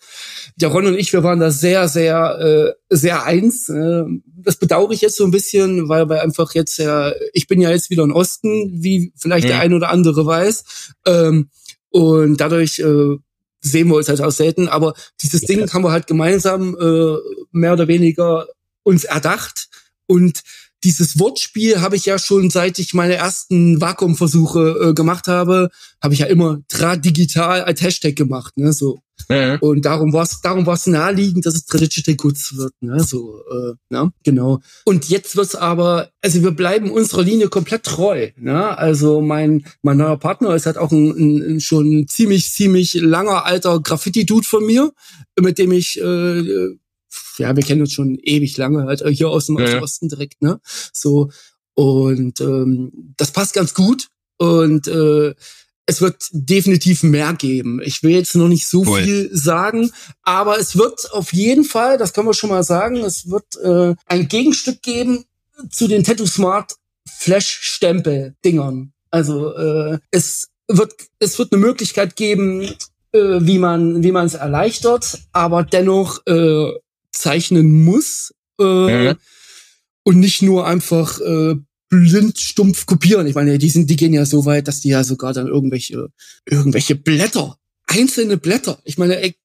Speaker 2: Der Ron und ich, wir waren da sehr, sehr, äh, sehr eins. Äh, das bedauere ich jetzt so ein bisschen, weil wir einfach jetzt ja, ich bin ja jetzt wieder im Osten, wie vielleicht ja. der ein oder andere weiß. Ähm, und dadurch äh, sehen wir uns halt auch selten. Aber dieses ja. Ding haben wir halt gemeinsam äh, mehr oder weniger uns erdacht. Und dieses Wortspiel habe ich ja schon seit ich meine ersten Vakuumversuche äh, gemacht habe, habe ich ja immer Tradigital als Hashtag gemacht, ne, so. Ja. Und darum war es darum war's naheliegend, dass es Digital Goods wird, ne, so, äh, ne, genau. Und jetzt wird's aber, also wir bleiben unserer Linie komplett treu, ne, also mein mein neuer Partner ist halt auch ein, ein schon ziemlich ziemlich langer alter Graffiti Dude von mir, mit dem ich äh, ja, wir kennen uns schon ewig lange, halt äh, hier aus dem, ja. Osten direkt, ne? So. Und ähm, das passt ganz gut. Und äh, es wird definitiv mehr geben. Ich will jetzt noch nicht so cool. viel sagen, aber es wird auf jeden Fall, das können wir schon mal sagen, es wird äh, ein Gegenstück geben zu den Tattoo Smart Flash Stempel Dingern. Also äh, es wird es wird eine Möglichkeit geben, äh, wie man wie man es erleichtert, aber dennoch äh, zeichnen muss äh, mhm. und nicht nur einfach äh, blind stumpf kopieren. Ich meine, die sind, die gehen ja so weit, dass die ja sogar dann irgendwelche irgendwelche Blätter, einzelne Blätter. Ich meine, ey,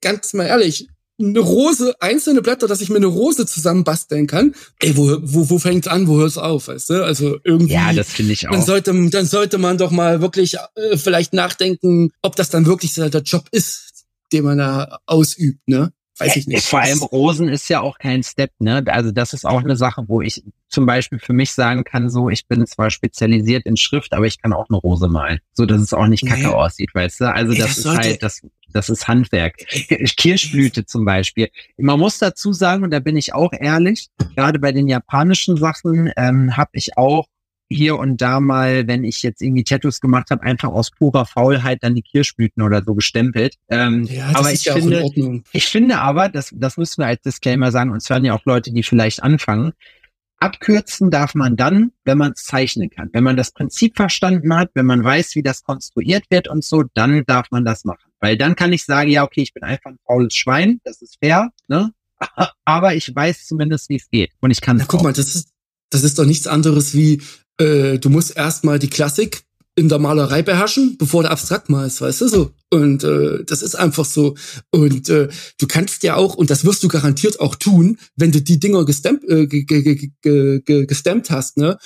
Speaker 2: ganz mal ehrlich, eine Rose, einzelne Blätter, dass ich mir eine Rose zusammenbasteln kann. Ey, wo, wo, wo fängt's an, wo hört's auf, weißt du? Also irgendwie.
Speaker 3: Ja, das finde ich auch.
Speaker 2: Dann sollte, dann sollte man doch mal wirklich äh, vielleicht nachdenken, ob das dann wirklich der Job ist, den man da ausübt, ne? Weiß ich nicht.
Speaker 3: Vor allem Rosen ist ja auch kein Step, ne? Also das ist auch eine Sache, wo ich zum Beispiel für mich sagen kann, so, ich bin zwar spezialisiert in Schrift, aber ich kann auch eine Rose malen. So, dass es auch nicht kacke nee. aussieht, weißt du? Also das, das ist halt, das, das ist Handwerk. Kirschblüte zum Beispiel. Man muss dazu sagen, und da bin ich auch ehrlich, gerade bei den japanischen Sachen ähm, habe ich auch hier und da mal, wenn ich jetzt irgendwie Tattoos gemacht habe, einfach aus purer Faulheit dann die Kirschblüten oder so gestempelt. Ähm, ja, aber ich ja finde, ich finde aber, das, das müssen wir als Disclaimer sagen, und es werden ja auch Leute, die vielleicht anfangen, abkürzen darf man dann, wenn man es zeichnen kann. Wenn man das Prinzip verstanden hat, wenn man weiß, wie das konstruiert wird und so, dann darf man das machen. Weil dann kann ich sagen, ja, okay, ich bin einfach ein faules Schwein, das ist fair, ne? Aber ich weiß zumindest, wie es geht. Und ich kann
Speaker 2: es. Guck mal, das ist, das ist doch nichts anderes wie, äh, du musst erstmal die Klassik in der Malerei beherrschen, bevor du abstrakt malst, weißt du so. Und äh, das ist einfach so. Und äh, du kannst ja auch, und das wirst du garantiert auch tun, wenn du die Dinger gestampt, äh, gestampt hast, ne?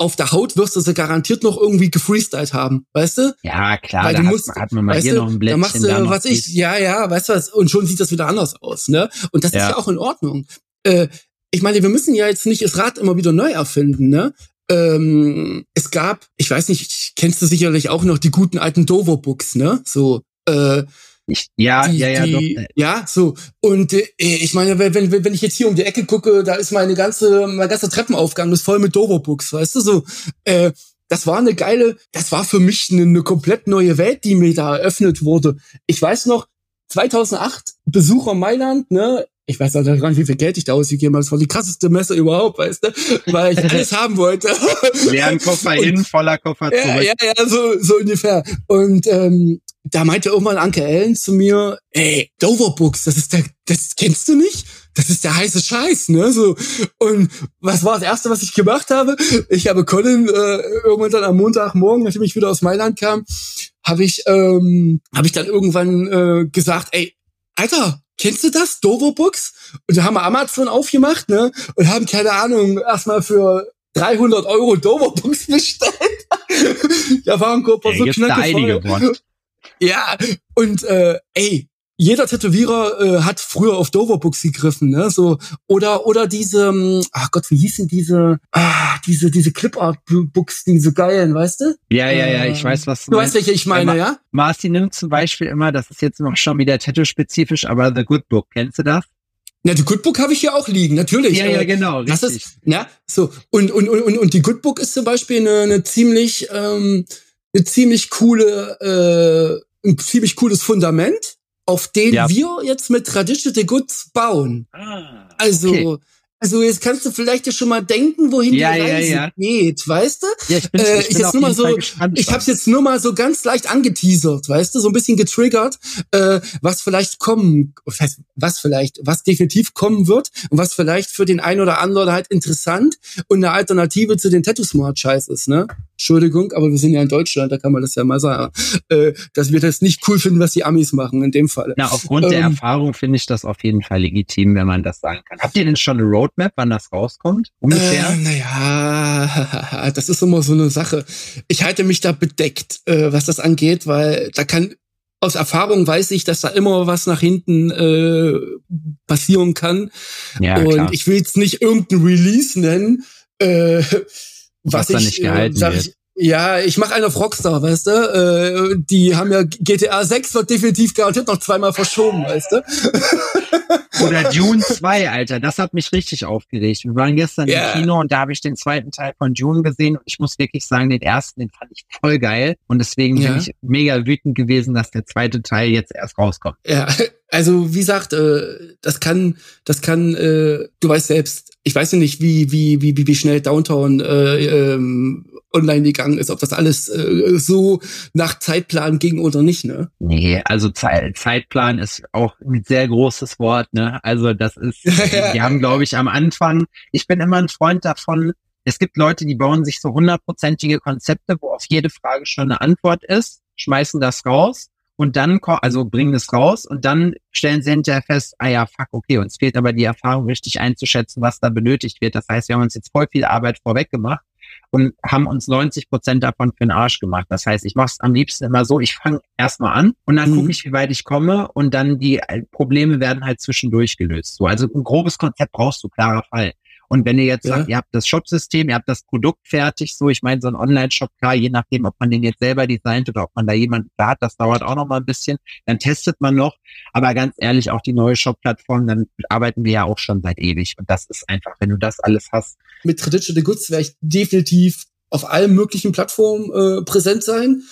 Speaker 2: Auf der Haut wirst du sie garantiert noch irgendwie gefreestylt haben, weißt du?
Speaker 3: Ja, klar, Weil da du musst, hat man mal hier du, noch ein Blättchen.
Speaker 2: Da machst du, da was ich, ja, ja, weißt du was, und schon sieht das wieder anders aus, ne? Und das ja. ist ja auch in Ordnung. Äh, ich meine, wir müssen ja jetzt nicht das Rad immer wieder neu erfinden, ne? Ähm, es gab, ich weiß nicht, kennst du sicherlich auch noch die guten alten Dover-Books, ne? So, äh,
Speaker 3: ich, ja, die, ja, ja,
Speaker 2: die, doch. Ja, so. Und äh, ich meine, wenn, wenn, wenn ich jetzt hier um die Ecke gucke, da ist meine ganze, mein ganzer Treppenaufgang ist voll mit Dover-Books, weißt du, so. Äh, das war eine geile, das war für mich eine, eine komplett neue Welt, die mir da eröffnet wurde. Ich weiß noch, 2008, Besucher Mailand, ne, ich weiß auch gar nicht, wie viel Geld ich da ausgegeben habe. Das war die krasseste Messe überhaupt, weißt du? Weil ich alles haben wollte.
Speaker 3: Leeren Koffer innen, voller Koffer
Speaker 2: zurück. Ja, ja, ja, so, so ungefähr. Und ähm, da meinte irgendwann Anke Ellen zu mir, ey, Dover Books, das ist der, das kennst du nicht? Das ist der heiße Scheiß, ne? So. Und was war das Erste, was ich gemacht habe? Ich habe Colin äh, irgendwann dann am Montagmorgen, nachdem ich wieder aus Mailand kam, habe ich, ähm, habe ich dann irgendwann äh, gesagt, ey, Alter, kennst du das? Dover Books? Und da haben wir Amazon aufgemacht, ne? Und haben, keine Ahnung, erstmal für 300 Euro Dover Books bestellt. ja, waren Körper so
Speaker 3: knackig.
Speaker 2: Ja, und äh, ey, jeder Tätowierer äh, hat früher auf Doverbooks gegriffen, ne? So oder oder diese, ähm, ach Gott, wie hießen diese, ah, diese diese Clipart Books, die so geilen, weißt du?
Speaker 3: Ja, ja, ja, ich weiß, was
Speaker 2: du, du weißt, welche ich meine, ja? ja?
Speaker 3: Martin nimmt zum Beispiel immer, das ist jetzt noch schon wieder Tattoo-spezifisch, aber The Good Book, kennst du das?
Speaker 2: Na, die Good Book habe ich hier auch liegen, natürlich.
Speaker 3: Ja, ja, genau.
Speaker 2: Das richtig. ist, ja, so. Und, und, und, und die Good Book ist zum Beispiel eine, eine ziemlich, ähm, eine ziemlich coole, äh, ein ziemlich cooles Fundament auf den ja. wir jetzt mit Traditional Goods bauen. Ah, also, okay. also jetzt kannst du vielleicht ja schon mal denken, wohin ja, die Reise ja, geht, weißt du? Ja, ich bin, äh, ich jetzt nur mal so, ich habe jetzt nur mal so ganz leicht angeteasert, weißt du, so ein bisschen getriggert, äh, was vielleicht kommen, was vielleicht, was definitiv kommen wird und was vielleicht für den einen oder anderen halt interessant und eine Alternative zu den Tattoo Smart Scheiß ist, ne? Entschuldigung, aber wir sind ja in Deutschland, da kann man das ja mal sagen, äh, dass wir das nicht cool finden, was die Amis machen in dem Fall.
Speaker 3: Na, aufgrund ähm, der Erfahrung finde ich das auf jeden Fall legitim, wenn man das sagen kann. Habt ihr denn schon eine Roadmap, wann das rauskommt?
Speaker 2: Ungefähr? Äh, naja, das ist immer so eine Sache. Ich halte mich da bedeckt, äh, was das angeht, weil da kann aus Erfahrung weiß ich, dass da immer was nach hinten äh, passieren kann. Ja, und klar. ich will jetzt nicht irgendein Release nennen. Äh,
Speaker 3: was, was da nicht gehalten äh, wird.
Speaker 2: Ja, ich mache eine auf Rockstar, weißt du? Äh, die haben ja GTA 6 wird definitiv garantiert noch zweimal verschoben, weißt du?
Speaker 3: Oder Dune 2, Alter, das hat mich richtig aufgeregt. Wir waren gestern yeah. im Kino und da habe ich den zweiten Teil von Dune gesehen und ich muss wirklich sagen, den ersten, den fand ich voll geil und deswegen ja. bin ich mega wütend gewesen, dass der zweite Teil jetzt erst rauskommt.
Speaker 2: Ja, also wie gesagt, äh, das kann, das kann, äh, du weißt selbst, ich weiß ja nicht, wie, wie, wie, wie schnell Downtown äh, ähm, online gegangen ist, ob das alles äh, so nach Zeitplan ging oder nicht, ne?
Speaker 3: Nee, also Ze Zeitplan ist auch ein sehr großes Wort, ne? Also das ist, die haben, glaube ich, am Anfang, ich bin immer ein Freund davon, es gibt Leute, die bauen sich so hundertprozentige Konzepte, wo auf jede Frage schon eine Antwort ist, schmeißen das raus und dann, also bringen es raus und dann stellen sie hinterher fest, ah ja, fuck, okay, uns fehlt aber die Erfahrung, richtig einzuschätzen, was da benötigt wird. Das heißt, wir haben uns jetzt voll viel Arbeit vorweg gemacht und haben uns 90 Prozent davon für den Arsch gemacht. Das heißt, ich mache es am liebsten immer so, ich fange erstmal an und dann mhm. gucke ich, wie weit ich komme und dann die äh, Probleme werden halt zwischendurch gelöst. So, also ein grobes Konzept brauchst du, klarer Fall. Und wenn ihr jetzt ja. sagt, ihr habt das Shop-System, ihr habt das Produkt fertig, so ich meine, so ein Online-Shop, klar, je nachdem, ob man den jetzt selber designt oder ob man da jemanden hat, das dauert auch noch mal ein bisschen, dann testet man noch. Aber ganz ehrlich, auch die neue Shop-Plattform, dann arbeiten wir ja auch schon seit ewig. Und das ist einfach, wenn du das alles hast.
Speaker 2: Mit Traditional Goods wäre ich definitiv auf allen möglichen Plattformen äh, präsent sein.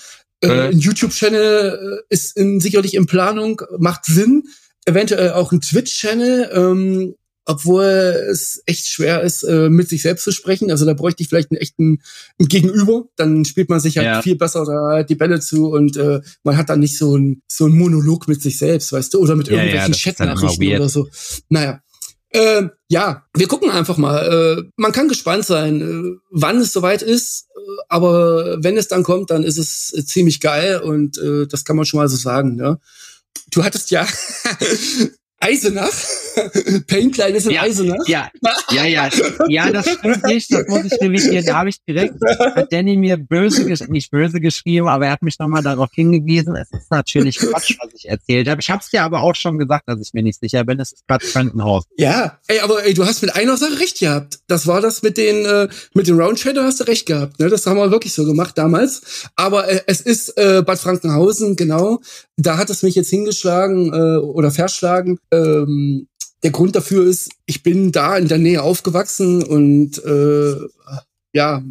Speaker 2: Äh, äh. Ein YouTube-Channel äh, ist in, sicherlich in Planung, macht Sinn. Eventuell auch ein Twitch-Channel. Ähm, obwohl es echt schwer ist, äh, mit sich selbst zu sprechen. Also da bräuchte ich vielleicht einen echten einen Gegenüber. Dann spielt man sich halt ja. viel besser da die Bälle zu und äh, man hat dann nicht so ein so ein Monolog mit sich selbst, weißt du, oder mit ja, irgendwelchen ja, Chatnachrichten oder so. Naja. Äh, ja, wir gucken einfach mal. Äh, man kann gespannt sein, äh, wann es soweit ist, äh, aber wenn es dann kommt, dann ist es äh, ziemlich geil und das kann man schon mal so sagen. Ne? Du hattest ja Eisenach? Painklein ist in
Speaker 3: ja,
Speaker 2: Eisenach?
Speaker 3: Ja, ja, ja, ja, das stimmt nicht, das muss ich revidieren. Da habe ich direkt, hat Danny mir böse, nicht böse geschrieben, aber er hat mich nochmal darauf hingewiesen, es ist natürlich Quatsch, was ich erzählt habe. Ich habe es dir aber auch schon gesagt, dass ich mir nicht sicher bin, es ist Quatsch Krankenhaus.
Speaker 2: Ja, ey, aber ey, du hast mit einer Sache recht gehabt. Das war das mit den, äh, mit den Round Shadow hast du recht gehabt, ne? Das haben wir wirklich so gemacht damals. Aber äh, es ist äh, Bad Frankenhausen, genau. Da hat es mich jetzt hingeschlagen äh, oder verschlagen ähm, der Grund dafür ist, ich bin da in der Nähe aufgewachsen und äh, ja,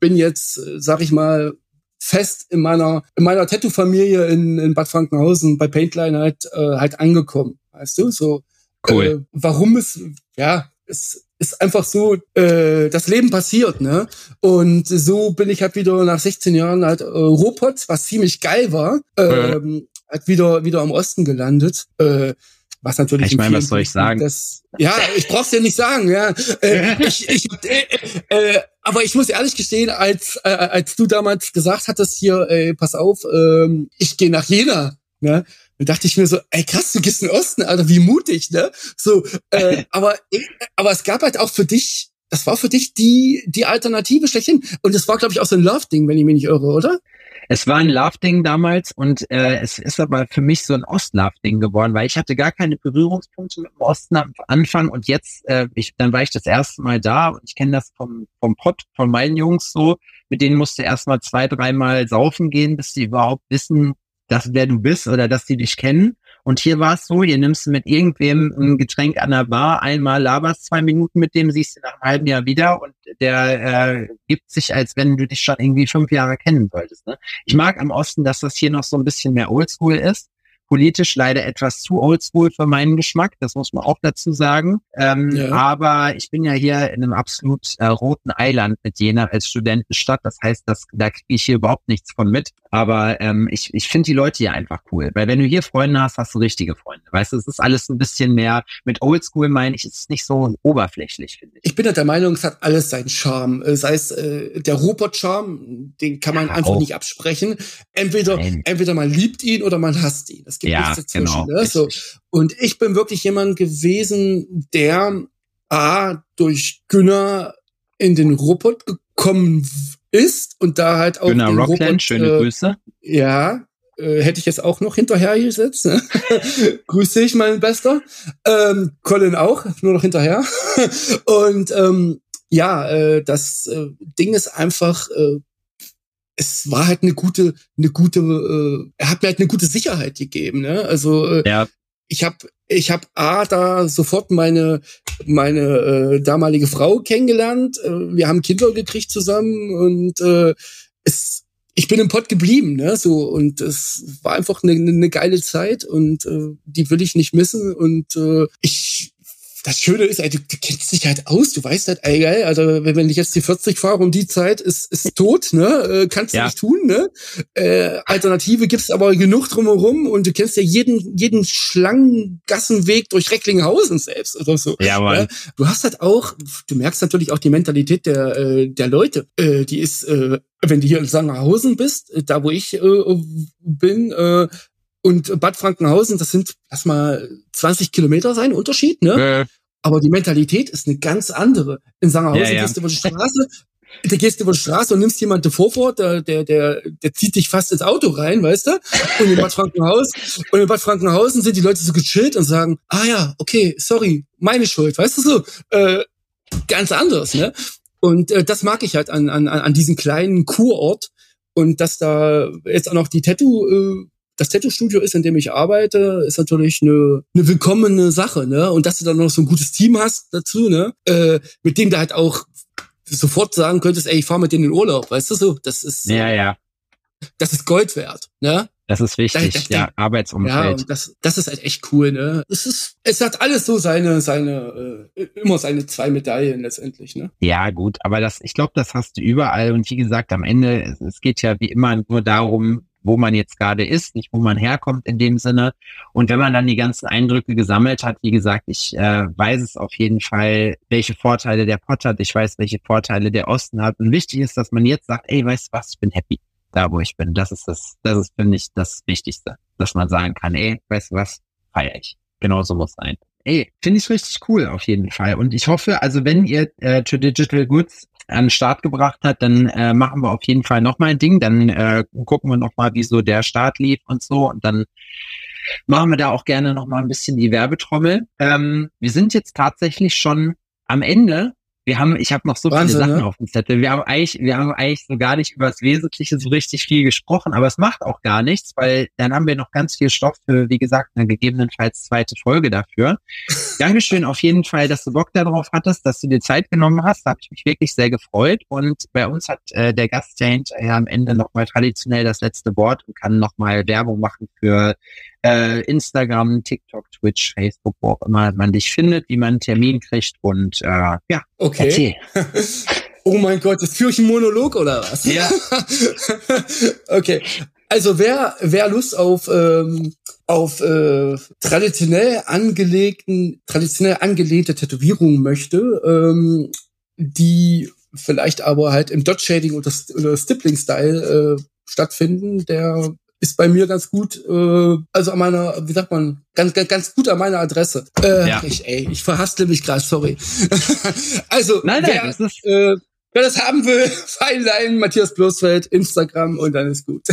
Speaker 2: bin jetzt, sag ich mal, fest in meiner in meiner Tattoo-Familie in, in Bad Frankenhausen bei Paintline halt äh, halt angekommen, weißt du? So cool. Äh, warum es ja es ist einfach so, äh, das Leben passiert, ne? Und so bin ich halt wieder nach 16 Jahren halt äh, Robot, was ziemlich geil war, ähm. Halt wieder wieder im Osten gelandet. Äh, was natürlich.
Speaker 3: Ich meine, was soll ich sagen?
Speaker 2: Das, ja, ich brauch's dir nicht sagen, ja. Äh, ich, ich, äh, äh, aber ich muss ehrlich gestehen, als, äh, als du damals gesagt hattest, hier, ey, pass auf, ähm, ich gehe nach Jena, ne? Dann dachte ich mir so, ey krass, du gehst in den Osten, Alter, wie mutig, ne? So, äh, aber, aber es gab halt auch für dich, das war für dich die, die Alternative schlechthin. Und das war, glaube ich, auch so ein Love-Ding, wenn ich mich nicht irre, oder?
Speaker 3: Es war ein Love-Ding damals und äh, es ist aber für mich so ein Ost-Love-Ding geworden, weil ich hatte gar keine Berührungspunkte mit dem Osten am Anfang und jetzt, äh, ich, dann war ich das erste Mal da und ich kenne das vom, vom Pott, von meinen Jungs so, mit denen musste erst mal zwei, dreimal saufen gehen, bis sie überhaupt wissen, dass wer du bist oder dass sie dich kennen. Und hier war es so, hier nimmst du mit irgendwem ein Getränk an der Bar, einmal laberst zwei Minuten mit dem, siehst du nach einem halben Jahr wieder und der äh, gibt sich, als wenn du dich schon irgendwie fünf Jahre kennen wolltest. Ne? Ich mag am Osten, dass das hier noch so ein bisschen mehr Oldschool ist politisch leider etwas zu oldschool für meinen Geschmack, das muss man auch dazu sagen. Ähm, ja. Aber ich bin ja hier in einem absolut äh, roten Eiland mit Jena als Studentenstadt. Das heißt, dass, da kriege ich hier überhaupt nichts von mit. Aber ähm, ich, ich finde die Leute hier einfach cool. Weil wenn du hier Freunde hast, hast du richtige Freunde. Weißt du, es ist alles ein bisschen mehr mit Oldschool, meine ich, es ist nicht so oberflächlich, finde ich.
Speaker 2: Ich bin ja der Meinung, es hat alles seinen Charme. Äh, sei es äh, der Robot-Charme, den kann man ja, einfach auch. nicht absprechen. Entweder, entweder man liebt ihn oder man hasst ihn. Das gibt ja, nichts dazwischen. Genau, ne? so. Und ich bin wirklich jemand gewesen, der A, durch Günner in den Robot gekommen ist und da halt auch
Speaker 3: Günner Rockland, schöne äh, Grüße.
Speaker 2: Ja, äh, hätte ich jetzt auch noch hinterher gesetzt. Ne? Grüß dich, mein Bester. Ähm, Colin auch, nur noch hinterher. und ähm, ja, äh, das äh, Ding ist einfach, äh, es war halt eine gute, eine gute, äh, er hat mir halt eine gute Sicherheit gegeben. Ne? Also äh, ja. ich habe ich hab A, da sofort meine, meine äh, damalige Frau kennengelernt. Äh, wir haben Kinder gekriegt zusammen und äh, es, ich bin im Pott geblieben, ne? So und es war einfach eine, eine geile Zeit und äh, die will ich nicht missen und äh, ich das Schöne ist, ey, du, du kennst dich halt aus, du weißt halt, ey, geil, also wenn, wenn ich jetzt die 40 fahre um die Zeit, ist, ist tot, ne? Äh, kannst du ja. nicht tun, ne? Äh, Alternative gibt's aber genug drumherum und du kennst ja jeden, jeden Schlangengassenweg durch Recklinghausen selbst oder so. Ja, Mann. Ne? Du hast halt auch, du merkst natürlich auch die Mentalität der, äh, der Leute. Äh, die ist, äh, wenn du hier in Sangerhausen bist, äh, da wo ich äh, bin, äh, und Bad Frankenhausen, das sind, lass mal 20 Kilometer sein, Unterschied, ne? Äh. Aber die Mentalität ist eine ganz andere. In Sangerhausen ja, ja. gehst du über die Straße, da gehst du über die Straße und nimmst jemanden vor, der, der, der, der zieht dich fast ins Auto rein, weißt du? Und in Bad Frankenhausen, und in Bad Frankenhausen sind die Leute so gechillt und sagen, ah ja, okay, sorry, meine Schuld, weißt du so? Äh, ganz anders, ne? Und äh, das mag ich halt an, an, an diesem kleinen Kurort. Und dass da jetzt auch noch die Tattoo äh, das Tattoo-Studio ist, in dem ich arbeite, ist natürlich eine, eine willkommene Sache, ne? Und dass du dann noch so ein gutes Team hast dazu, ne? Äh, mit dem du halt auch sofort sagen könntest, ey, ich fahr mit denen in Urlaub, weißt du so? Das ist
Speaker 3: ja, ja.
Speaker 2: Das ist Gold wert, ne?
Speaker 3: Das ist wichtig, das, das, ja, Arbeitsumfeld. Ja, und
Speaker 2: das, das ist halt echt cool, ne? Es ist, es hat alles so seine, seine, äh, immer seine zwei Medaillen letztendlich, ne?
Speaker 3: Ja, gut, aber das, ich glaube, das hast du überall und wie gesagt, am Ende, es, es geht ja wie immer nur darum, wo man jetzt gerade ist, nicht wo man herkommt in dem Sinne. Und wenn man dann die ganzen Eindrücke gesammelt hat, wie gesagt, ich äh, weiß es auf jeden Fall, welche Vorteile der Pott hat, ich weiß, welche Vorteile der Osten hat. Und wichtig ist, dass man jetzt sagt, ey, weißt du was, ich bin happy da, wo ich bin. Das ist das, das ist, finde ich, das Wichtigste, dass man sagen kann, ey, weißt du was, feier ich. Genau so muss sein. Ey, finde ich richtig cool auf jeden Fall. Und ich hoffe, also wenn ihr äh, To Digital Goods an den Start gebracht hat, dann äh, machen wir auf jeden Fall nochmal ein Ding. Dann äh, gucken wir nochmal, wie so der Start lief und so. Und dann machen wir da auch gerne nochmal ein bisschen die Werbetrommel. Ähm, wir sind jetzt tatsächlich schon am Ende wir haben, ich habe noch so Wahnsinn, viele Sachen ne? auf dem Zettel. Wir haben eigentlich, wir haben eigentlich so gar nicht über das Wesentliche so richtig viel gesprochen, aber es macht auch gar nichts, weil dann haben wir noch ganz viel Stoff für, wie gesagt, eine gegebenenfalls zweite Folge dafür. Dankeschön auf jeden Fall, dass du Bock darauf hattest, dass du dir Zeit genommen hast. Da habe ich mich wirklich sehr gefreut. Und bei uns hat äh, der Gast ja am Ende nochmal traditionell das letzte Wort und kann nochmal Werbung machen für äh, Instagram, TikTok, Twitch, Facebook, wo auch immer man dich findet, wie man einen Termin kriegt und äh, ja,
Speaker 2: okay. oh mein Gott, das führe ich einen Monolog oder was?
Speaker 3: Ja.
Speaker 2: okay. Also wer, wer Lust auf, ähm, auf äh, traditionell angelegten, traditionell angelehnte Tätowierungen möchte, ähm, die vielleicht aber halt im Dot Shading oder, oder Stippling Style äh, stattfinden, der ist bei mir ganz gut, äh, also an meiner, wie sagt man, ganz, ganz, ganz gut an meiner Adresse. Äh, ja. ich, ey, ich verhastle mich gerade, sorry. also,
Speaker 3: nein, nein,
Speaker 2: wer, äh, wer das haben will, Feinlein, Matthias Bloßfeld, Instagram und dann ist gut.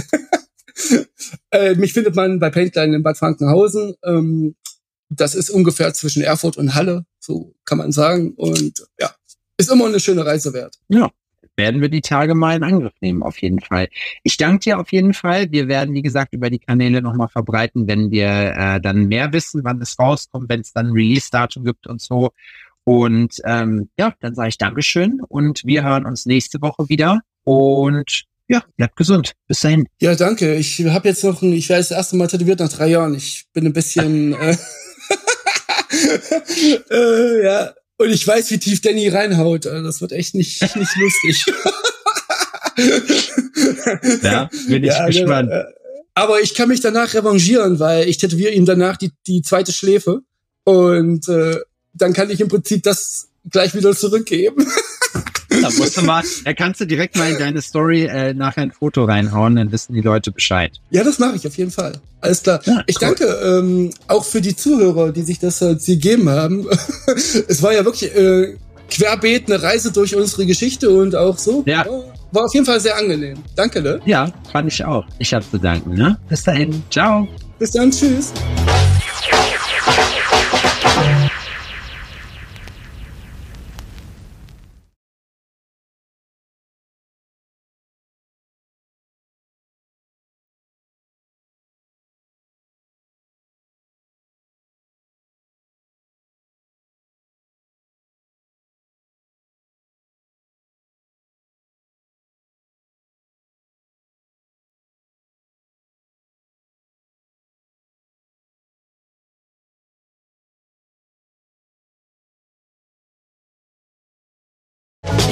Speaker 2: äh, mich findet man bei Paintline in Bad Frankenhausen. Ähm, das ist ungefähr zwischen Erfurt und Halle, so kann man sagen. Und ja, ist immer eine schöne Reise wert.
Speaker 3: Ja, werden wir die Tage mal in Angriff nehmen, auf jeden Fall. Ich danke dir auf jeden Fall. Wir werden, wie gesagt, über die Kanäle nochmal verbreiten, wenn wir äh, dann mehr wissen, wann es rauskommt, wenn es dann Release-Datum gibt und so. Und ähm, ja, dann sage ich Dankeschön und wir hören uns nächste Woche wieder. Und ja, bleibt gesund. Bis dahin.
Speaker 2: Ja, danke. Ich habe jetzt noch ein, ich werde das erste Mal tätowiert nach drei Jahren. Ich bin ein bisschen äh, äh, ja. Und ich weiß, wie tief Danny reinhaut. Also das wird echt nicht, nicht lustig.
Speaker 3: ja, bin ich ja, gespannt. Äh,
Speaker 2: aber ich kann mich danach revanchieren, weil ich tätowiere ihm danach die, die zweite Schläfe. Und äh, dann kann ich im Prinzip das gleich wieder zurückgeben.
Speaker 3: Da musst du mal, da kannst du direkt mal in deine Story äh, nachher ein Foto reinhauen, dann wissen die Leute Bescheid.
Speaker 2: Ja, das mache ich auf jeden Fall. Alles klar. Ja, ich danke ähm, auch für die Zuhörer, die sich das halt gegeben haben. es war ja wirklich äh, querbeet eine Reise durch unsere Geschichte und auch so. Ja. War auf jeden Fall sehr angenehm. Danke, ne?
Speaker 3: Ja, fand ich auch. Ich habe zu danken, ne? Bis dahin. Ciao.
Speaker 2: Bis dann. Tschüss.